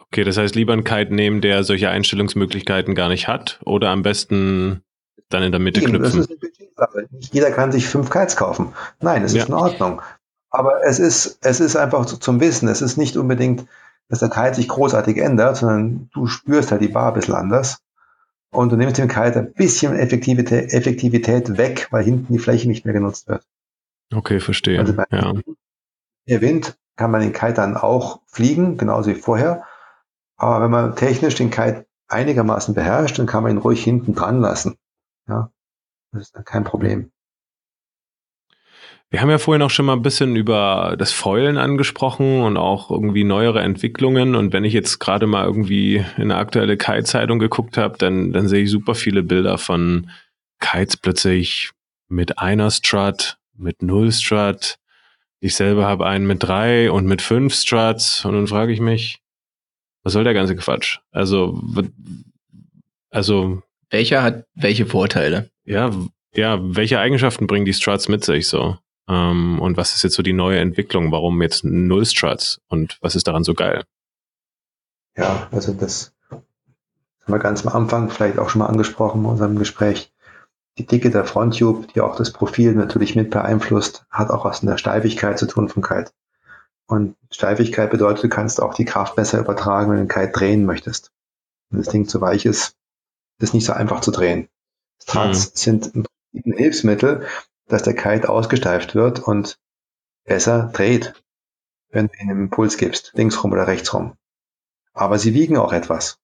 Okay, das heißt, lieber einen Kite nehmen, der solche Einstellungsmöglichkeiten gar nicht hat oder am besten dann in der Mitte Eben, knüpfen. Das ist eine Budgetsache. Nicht jeder kann sich fünf Kites kaufen. Nein, es ja. ist in Ordnung. Aber es ist, es ist einfach zum Wissen. Es ist nicht unbedingt, dass der Kite sich großartig ändert, sondern du spürst halt die Bar ein bisschen anders. Und du nimmst dem Kite ein bisschen Effektivität, Effektivität weg, weil hinten die Fläche nicht mehr genutzt wird. Okay, verstehe. Also bei ja. Wind kann man den Kite dann auch fliegen, genauso wie vorher. Aber wenn man technisch den Kite einigermaßen beherrscht, dann kann man ihn ruhig hinten dran lassen. Ja, das ist dann kein Problem. Wir haben ja vorhin auch schon mal ein bisschen über das Foilen angesprochen und auch irgendwie neuere Entwicklungen. Und wenn ich jetzt gerade mal irgendwie in eine aktuelle Kite-Zeitung geguckt habe, dann, dann sehe ich super viele Bilder von Kites plötzlich mit einer Strut, mit null Strut. Ich selber habe einen mit drei und mit fünf Struts. Und dann frage ich mich, was soll der ganze Quatsch? Also, also. Welcher hat welche Vorteile? Ja, ja, welche Eigenschaften bringen die Struts mit sich so? Ähm, und was ist jetzt so die neue Entwicklung? Warum jetzt null Struts? Und was ist daran so geil? Ja, also das haben wir ganz am Anfang vielleicht auch schon mal angesprochen in unserem Gespräch. Die Dicke der Fronttube, die auch das Profil natürlich mit beeinflusst, hat auch was mit der Steifigkeit zu tun vom Kite. Und Steifigkeit bedeutet, du kannst auch die Kraft besser übertragen, wenn du den Kite drehen möchtest. Wenn das Ding zu weich ist, ist nicht so einfach zu drehen. Struts mhm. sind ein Hilfsmittel, dass der Kite ausgesteift wird und besser dreht, wenn du ihm einen Impuls gibst, linksrum oder rechtsrum. Aber sie wiegen auch etwas.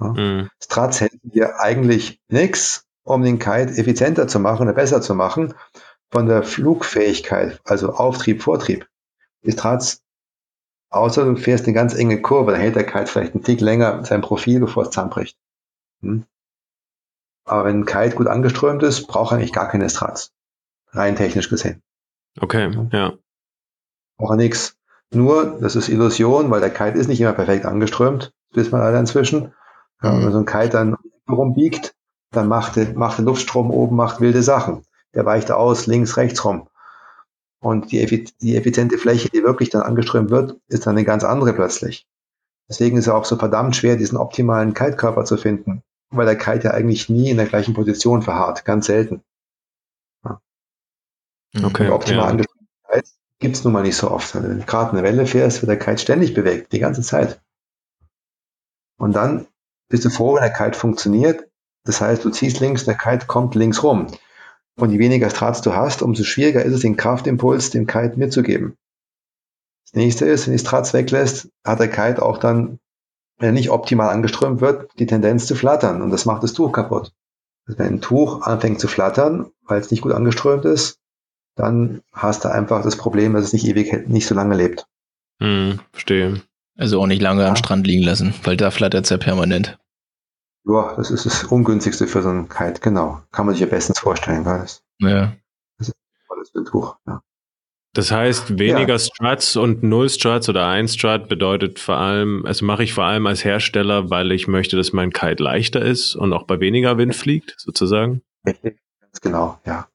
Ja? Mhm. Struts helfen dir eigentlich nichts, um den Kite effizienter zu machen oder besser zu machen. Von der Flugfähigkeit, also Auftrieb, Vortrieb, die Struts Außer du fährst eine ganz enge Kurve, dann hält der Kite vielleicht einen Tick länger sein Profil, bevor es zusammenbricht. Hm? Aber wenn ein Kite gut angeströmt ist, braucht er eigentlich gar keine Strats. Rein technisch gesehen. Okay, ja. Braucht er nichts. Nur, das ist Illusion, weil der Kite ist nicht immer perfekt angeströmt. Das wissen wir alle inzwischen. Mhm. wenn so ein Kite dann rumbiegt, dann macht der, macht der Luftstrom oben macht wilde Sachen. Der weicht aus, links, rechts rum. Und die, die effiziente Fläche, die wirklich dann angeströmt wird, ist dann eine ganz andere plötzlich. Deswegen ist es auch so verdammt schwer, diesen optimalen Kite-Körper zu finden, weil der Kite ja eigentlich nie in der gleichen Position verharrt, ganz selten. Ja. Okay. Und optimal ja. gibt es nun mal nicht so oft. Wenn du gerade eine Welle fährst, wird der Kite ständig bewegt, die ganze Zeit. Und dann bist du froh, wenn der Kite funktioniert. Das heißt, du ziehst links, der Kite kommt links rum. Und je weniger Strats du hast, umso schwieriger ist es, den Kraftimpuls dem Kite mitzugeben. Das nächste ist, wenn die Strats weglässt, hat der Kite auch dann, nicht optimal angeströmt wird, die Tendenz zu flattern. Und das macht das Tuch kaputt. Also wenn ein Tuch anfängt zu flattern, weil es nicht gut angeströmt ist, dann hast du einfach das Problem, dass es nicht ewig, nicht so lange lebt. Hm, verstehe. Also auch nicht lange ja. am Strand liegen lassen, weil da flattert es ja permanent. Ja, das ist das ungünstigste für so einen Kite, genau. Kann man sich ja bestens vorstellen, weil das, ja. das ist ein tolles Windtuch, ja. Das heißt, weniger ja. Struts und null Struts oder ein Strut bedeutet vor allem, also mache ich vor allem als Hersteller, weil ich möchte, dass mein Kite leichter ist und auch bei weniger Wind fliegt, sozusagen. Richtig, ganz genau, ja.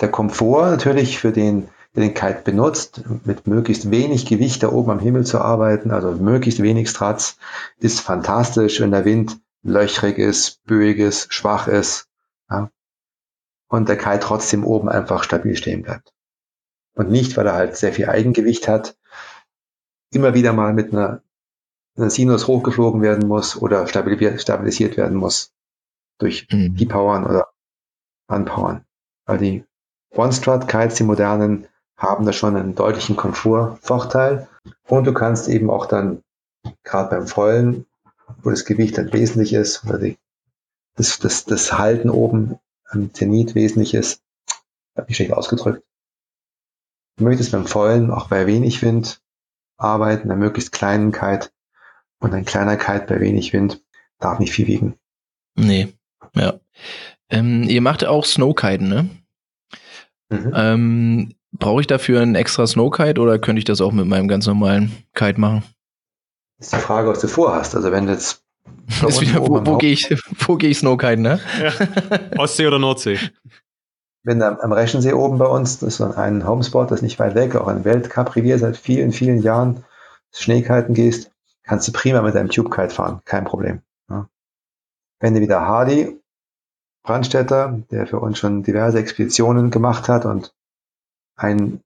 Der Komfort natürlich für den, der den Kite benutzt, mit möglichst wenig Gewicht da oben am Himmel zu arbeiten, also möglichst wenig Struts, ist fantastisch, wenn der Wind löchrig ist, böig ist, schwach ist. Ja? Und der Kai trotzdem oben einfach stabil stehen bleibt. Und nicht, weil er halt sehr viel Eigengewicht hat, immer wieder mal mit einer, einer Sinus hochgeflogen werden muss oder stabilisiert werden muss durch mhm. Depowern oder Anpowern. Weil die One-Strut-Kites, die modernen, haben da schon einen deutlichen Komfortvorteil. Und du kannst eben auch dann, gerade beim Vollen, wo das Gewicht halt wesentlich ist, oder die, das, das, das Halten oben am Zenit wesentlich ist. Habe ich schlecht ausgedrückt. Du möchtest beim Vollen auch bei wenig Wind arbeiten, einer möglichst kleinen Kite. Und ein kleiner Kite bei wenig Wind darf nicht viel wiegen. Nee, ja. Ähm, ihr macht auch Snowkiten, ne? Mhm. Ähm, Brauche ich dafür einen extra Snowkite oder könnte ich das auch mit meinem ganz normalen Kite machen? ist die Frage, was du vorhast. Also wenn du jetzt <laughs> wieder, wo, wo gehe ich, wo gehe ich Snowkiten, ne? Ja. Ostsee oder Nordsee? <laughs> Wenn du am Reschensee oben bei uns, das ist so ein Homespot, das ist nicht weit weg, auch ein Weltcup-Revier seit vielen, vielen Jahren, Schneekiten gehst, kannst du prima mit deinem Tube-Kite fahren, kein Problem. Ja. Wenn du wieder Hardy, Brandstätter, der für uns schon diverse Expeditionen gemacht hat und ein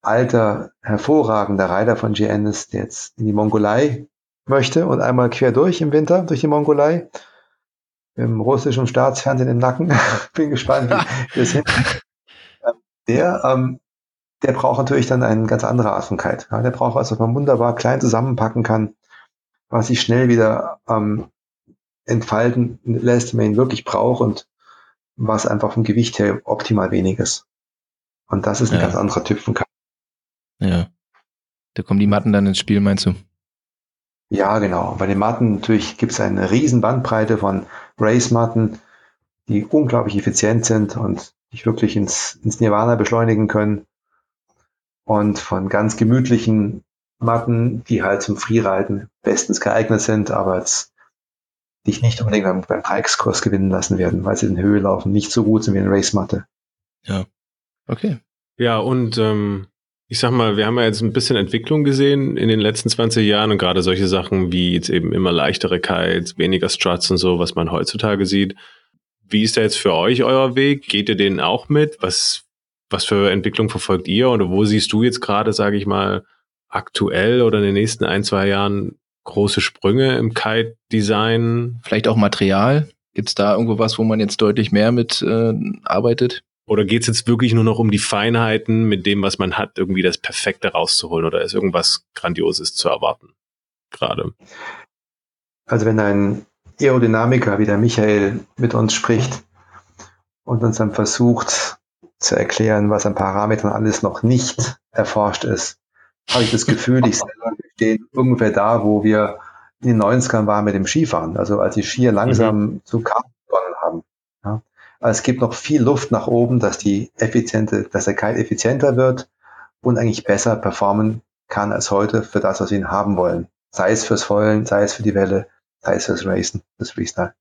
alter, hervorragender Reiter von GN ist, der jetzt in die Mongolei möchte und einmal quer durch im Winter, durch die Mongolei, im russischen Staatsfernsehen im Nacken. <laughs> Bin gespannt, wie <laughs> das hin. Ähm, der, ähm, der braucht natürlich dann eine ganz andere Art von Kite. Ja, der braucht was, was man wunderbar klein zusammenpacken kann, was sich schnell wieder ähm, entfalten lässt, wenn man ihn wirklich braucht und was einfach vom Gewicht her optimal wenig ist. Und das ist ein ja. ganz anderer Typ von Kite. Ja. Da kommen die Matten dann ins Spiel, meinst du? Ja, genau. Bei den Matten natürlich gibt es eine riesen Bandbreite von Race-Matten, die unglaublich effizient sind und dich wirklich ins, ins Nirvana beschleunigen können. Und von ganz gemütlichen Matten, die halt zum Freeriden bestens geeignet sind, aber jetzt dich nicht unbedingt beim, beim Dreieckskurs gewinnen lassen werden, weil sie in Höhe laufen, nicht so gut sind wie eine Race-Matte. Ja. Okay. Ja, und ähm, ich sag mal, wir haben ja jetzt ein bisschen Entwicklung gesehen in den letzten 20 Jahren und gerade solche Sachen wie jetzt eben immer leichtere Kites, weniger Struts und so, was man heutzutage sieht. Wie ist da jetzt für euch euer Weg? Geht ihr den auch mit? Was, was für Entwicklung verfolgt ihr oder wo siehst du jetzt gerade, sage ich mal, aktuell oder in den nächsten ein, zwei Jahren große Sprünge im Kite-Design? Vielleicht auch Material? Gibt es da irgendwo was, wo man jetzt deutlich mehr mit äh, arbeitet? Oder geht es jetzt wirklich nur noch um die Feinheiten, mit dem, was man hat, irgendwie das Perfekte rauszuholen? Oder ist irgendwas Grandioses zu erwarten? Gerade. Also wenn ein Aerodynamiker wie der Michael mit uns spricht und uns dann versucht zu erklären, was an Parametern alles noch nicht erforscht ist, habe ich das Gefühl, ich selber stehe ungefähr da, wo wir in den 90ern waren mit dem Skifahren. Also als die Skier langsam mhm. zu Karten begonnen haben. Ja. Es gibt noch viel Luft nach oben, dass die effiziente, dass der Kite effizienter wird und eigentlich besser performen kann als heute für das, was wir ihn haben wollen. Sei es fürs Vollen, sei es für die Welle, sei es fürs Racen, fürs Freestyle.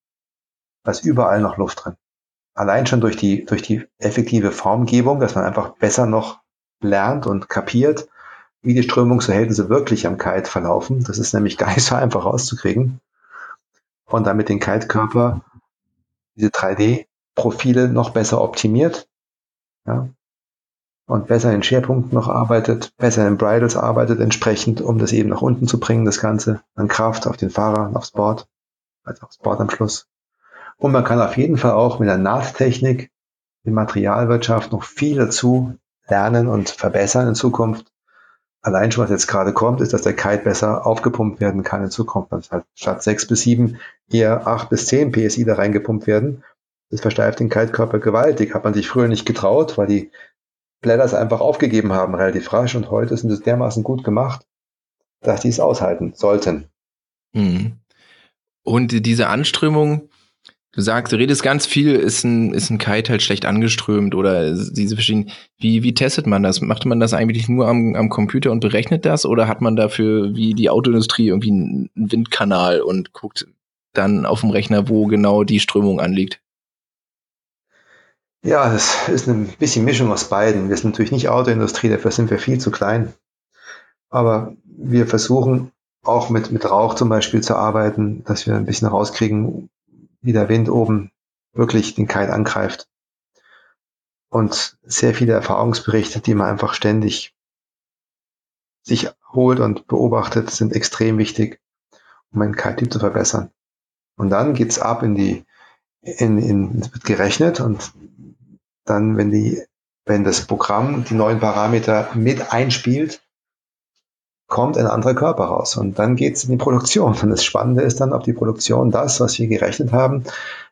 Da ist überall noch Luft drin. Allein schon durch die, durch die effektive Formgebung, dass man einfach besser noch lernt und kapiert, wie die Strömungsverhältnisse wirklich am Kite verlaufen. Das ist nämlich <laughs> gar nicht so einfach rauszukriegen. Und damit den Kite-Körper, diese 3D Profile noch besser optimiert. Ja, und besser in Schwerpunkten noch arbeitet, besser in Bridles arbeitet entsprechend, um das eben nach unten zu bringen, das Ganze an Kraft auf den Fahrer, aufs Board, also aufs Board am Schluss. Und man kann auf jeden Fall auch mit der Nahttechnik in Materialwirtschaft noch viel dazu lernen und verbessern in Zukunft. Allein schon, was jetzt gerade kommt, ist, dass der Kite besser aufgepumpt werden kann in Zukunft. Also halt statt sechs bis sieben eher acht bis zehn PSI da reingepumpt werden das versteift den Kaltkörper gewaltig. Hat man sich früher nicht getraut, weil die Bladders einfach aufgegeben haben, relativ rasch. Und heute sind es dermaßen gut gemacht, dass die es aushalten sollten. Mhm. Und diese Anströmung, du sagst, du redest ganz viel, ist ein, ist ein Kite halt schlecht angeströmt oder diese verschiedenen, wie, wie testet man das? Macht man das eigentlich nur am, am Computer und berechnet das oder hat man dafür wie die Autoindustrie irgendwie einen Windkanal und guckt dann auf dem Rechner, wo genau die Strömung anliegt? Ja, das ist ein bisschen Mischung aus beiden. Wir sind natürlich nicht Autoindustrie, dafür sind wir viel zu klein. Aber wir versuchen auch mit, mit Rauch zum Beispiel zu arbeiten, dass wir ein bisschen rauskriegen, wie der Wind oben wirklich den Kite angreift. Und sehr viele Erfahrungsberichte, die man einfach ständig sich holt und beobachtet, sind extrem wichtig, um einen Kite-Typ zu verbessern. Und dann geht's ab in die, in, in, es wird gerechnet und dann, wenn die, wenn das Programm die neuen Parameter mit einspielt, kommt ein anderer Körper raus. Und dann geht es in die Produktion. Und das Spannende ist dann, ob die Produktion das, was wir gerechnet haben,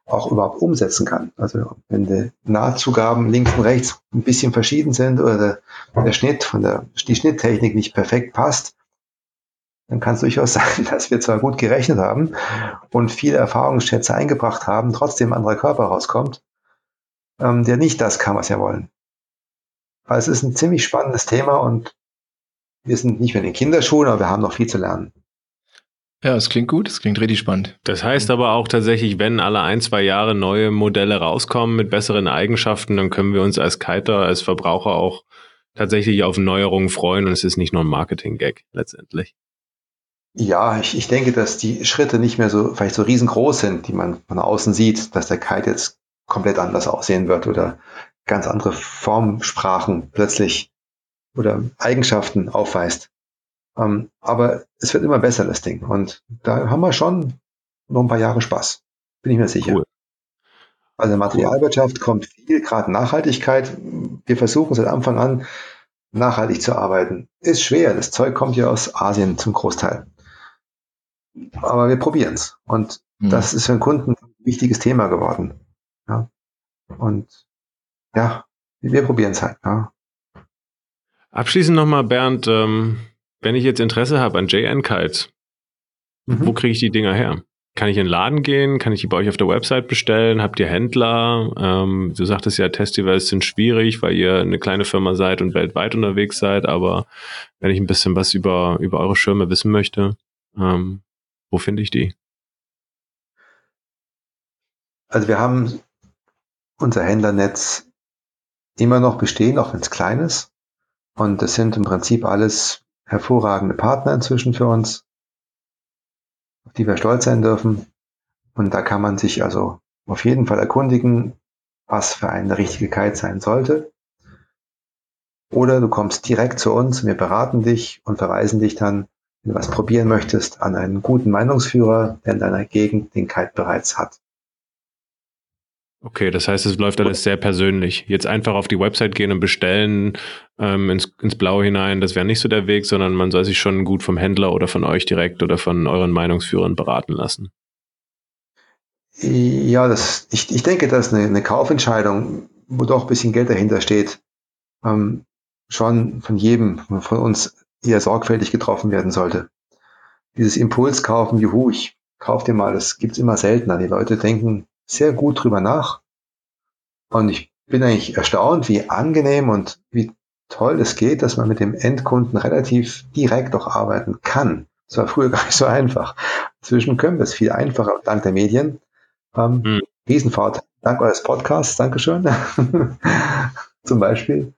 auch überhaupt umsetzen kann. Also wenn die Nahtzugaben links und rechts ein bisschen verschieden sind oder der, Schnitt von der die Schnitttechnik nicht perfekt passt, dann kann es durchaus <laughs> sein, dass wir zwar gut gerechnet haben und viele Erfahrungsschätze eingebracht haben, trotzdem ein anderer Körper rauskommt, ähm, der nicht das kann, was wir wollen. Weil es ist ein ziemlich spannendes Thema und wir sind nicht mehr in den Kinderschuhen, aber wir haben noch viel zu lernen. Ja, es klingt gut, es klingt richtig spannend. Das heißt aber auch tatsächlich, wenn alle ein, zwei Jahre neue Modelle rauskommen mit besseren Eigenschaften, dann können wir uns als Kiter, als Verbraucher auch tatsächlich auf Neuerungen freuen und es ist nicht nur ein Marketing-Gag letztendlich. Ja, ich, ich denke, dass die Schritte nicht mehr so, vielleicht so riesengroß sind, die man von außen sieht, dass der Kite jetzt komplett anders aussehen wird oder ganz andere Formsprachen plötzlich oder Eigenschaften aufweist. Ähm, aber es wird immer besser, das Ding. Und da haben wir schon noch ein paar Jahre Spaß. Bin ich mir sicher. Cool. Also Materialwirtschaft kommt viel, gerade Nachhaltigkeit. Wir versuchen seit Anfang an nachhaltig zu arbeiten. Ist schwer. Das Zeug kommt ja aus Asien zum Großteil. Aber wir probieren es. Und mhm. das ist für den Kunden ein wichtiges Thema geworden. Ja. Und ja, wir probieren es halt. Ja. Abschließend nochmal, Bernd, ähm, wenn ich jetzt Interesse habe an JN Kites, mhm. wo kriege ich die Dinger her? Kann ich in den Laden gehen? Kann ich die bei euch auf der Website bestellen? Habt ihr Händler? Ähm, du sagtest ja, Festivals sind schwierig, weil ihr eine kleine Firma seid und weltweit unterwegs seid. Aber wenn ich ein bisschen was über, über eure Schirme wissen möchte, ähm, wo finde ich die? Also wir haben unser Händlernetz immer noch bestehen, auch wenn es klein ist. Und das sind im Prinzip alles hervorragende Partner inzwischen für uns, auf die wir stolz sein dürfen. Und da kann man sich also auf jeden Fall erkundigen, was für eine richtige Kite sein sollte. Oder du kommst direkt zu uns, wir beraten dich und verweisen dich dann, wenn du was probieren möchtest, an einen guten Meinungsführer, der in deiner Gegend den Kite bereits hat. Okay, das heißt, es läuft alles sehr persönlich. Jetzt einfach auf die Website gehen und bestellen ähm, ins, ins Blaue hinein, das wäre nicht so der Weg, sondern man soll sich schon gut vom Händler oder von euch direkt oder von euren Meinungsführern beraten lassen. Ja, das, ich, ich denke, dass eine, eine Kaufentscheidung, wo doch ein bisschen Geld dahinter steht, ähm, schon von jedem von uns eher sorgfältig getroffen werden sollte. Dieses Impulskaufen, juhu, ich kauf dir mal, das gibt's immer seltener. Die Leute denken, sehr gut drüber nach. Und ich bin eigentlich erstaunt, wie angenehm und wie toll es geht, dass man mit dem Endkunden relativ direkt auch arbeiten kann. Das war früher <laughs> gar nicht so einfach. Inzwischen können wir es viel einfacher dank der Medien. Ähm, mhm. Riesenfahrt. Dank eures Podcasts. Dankeschön. <laughs> Zum Beispiel.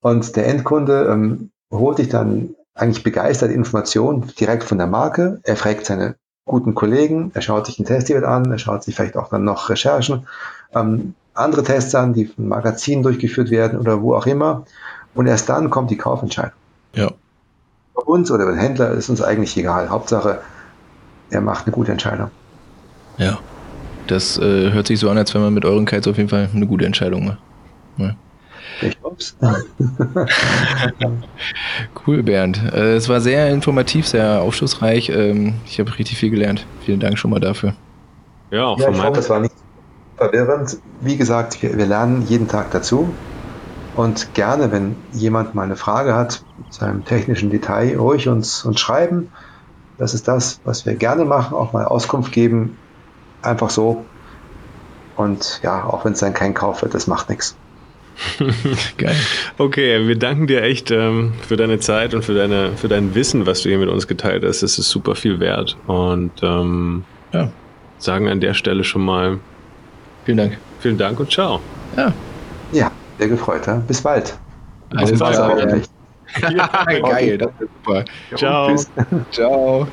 Und der Endkunde ähm, holt sich dann eigentlich begeistert Informationen direkt von der Marke. Er fragt seine guten Kollegen, er schaut sich den Test an, er schaut sich vielleicht auch dann noch Recherchen, ähm, andere Tests an, die von Magazinen durchgeführt werden oder wo auch immer. Und erst dann kommt die Kaufentscheidung. Ja. Bei uns oder beim Händler ist uns eigentlich egal. Hauptsache, er macht eine gute Entscheidung. Ja. Das äh, hört sich so an, als wenn man mit euren Kites auf jeden Fall eine gute Entscheidung macht. Ja. Ich hoff's. <laughs> cool, Bernd. Äh, es war sehr informativ, sehr aufschlussreich. Ähm, ich habe richtig viel gelernt. Vielen Dank schon mal dafür. Ja, auch ja, von ich hoffe, es war nicht verwirrend. Wie gesagt, wir, wir lernen jeden Tag dazu. Und gerne, wenn jemand mal eine Frage hat zu einem technischen Detail, ruhig uns, uns schreiben. Das ist das, was wir gerne machen, auch mal Auskunft geben. Einfach so. Und ja, auch wenn es dann kein Kauf wird, das macht nichts. <laughs> Geil. Okay, wir danken dir echt ähm, für deine Zeit und für, deine, für dein Wissen, was du hier mit uns geteilt hast. Das ist super viel wert. Und ähm, ja. sagen an der Stelle schon mal vielen Dank. Vielen Dank und ciao. Ja, ja sehr gefreut. Ja? Bis bald. Alles klar. <laughs> Ja, <laughs> geil, das ist super. Ciao. Ciao.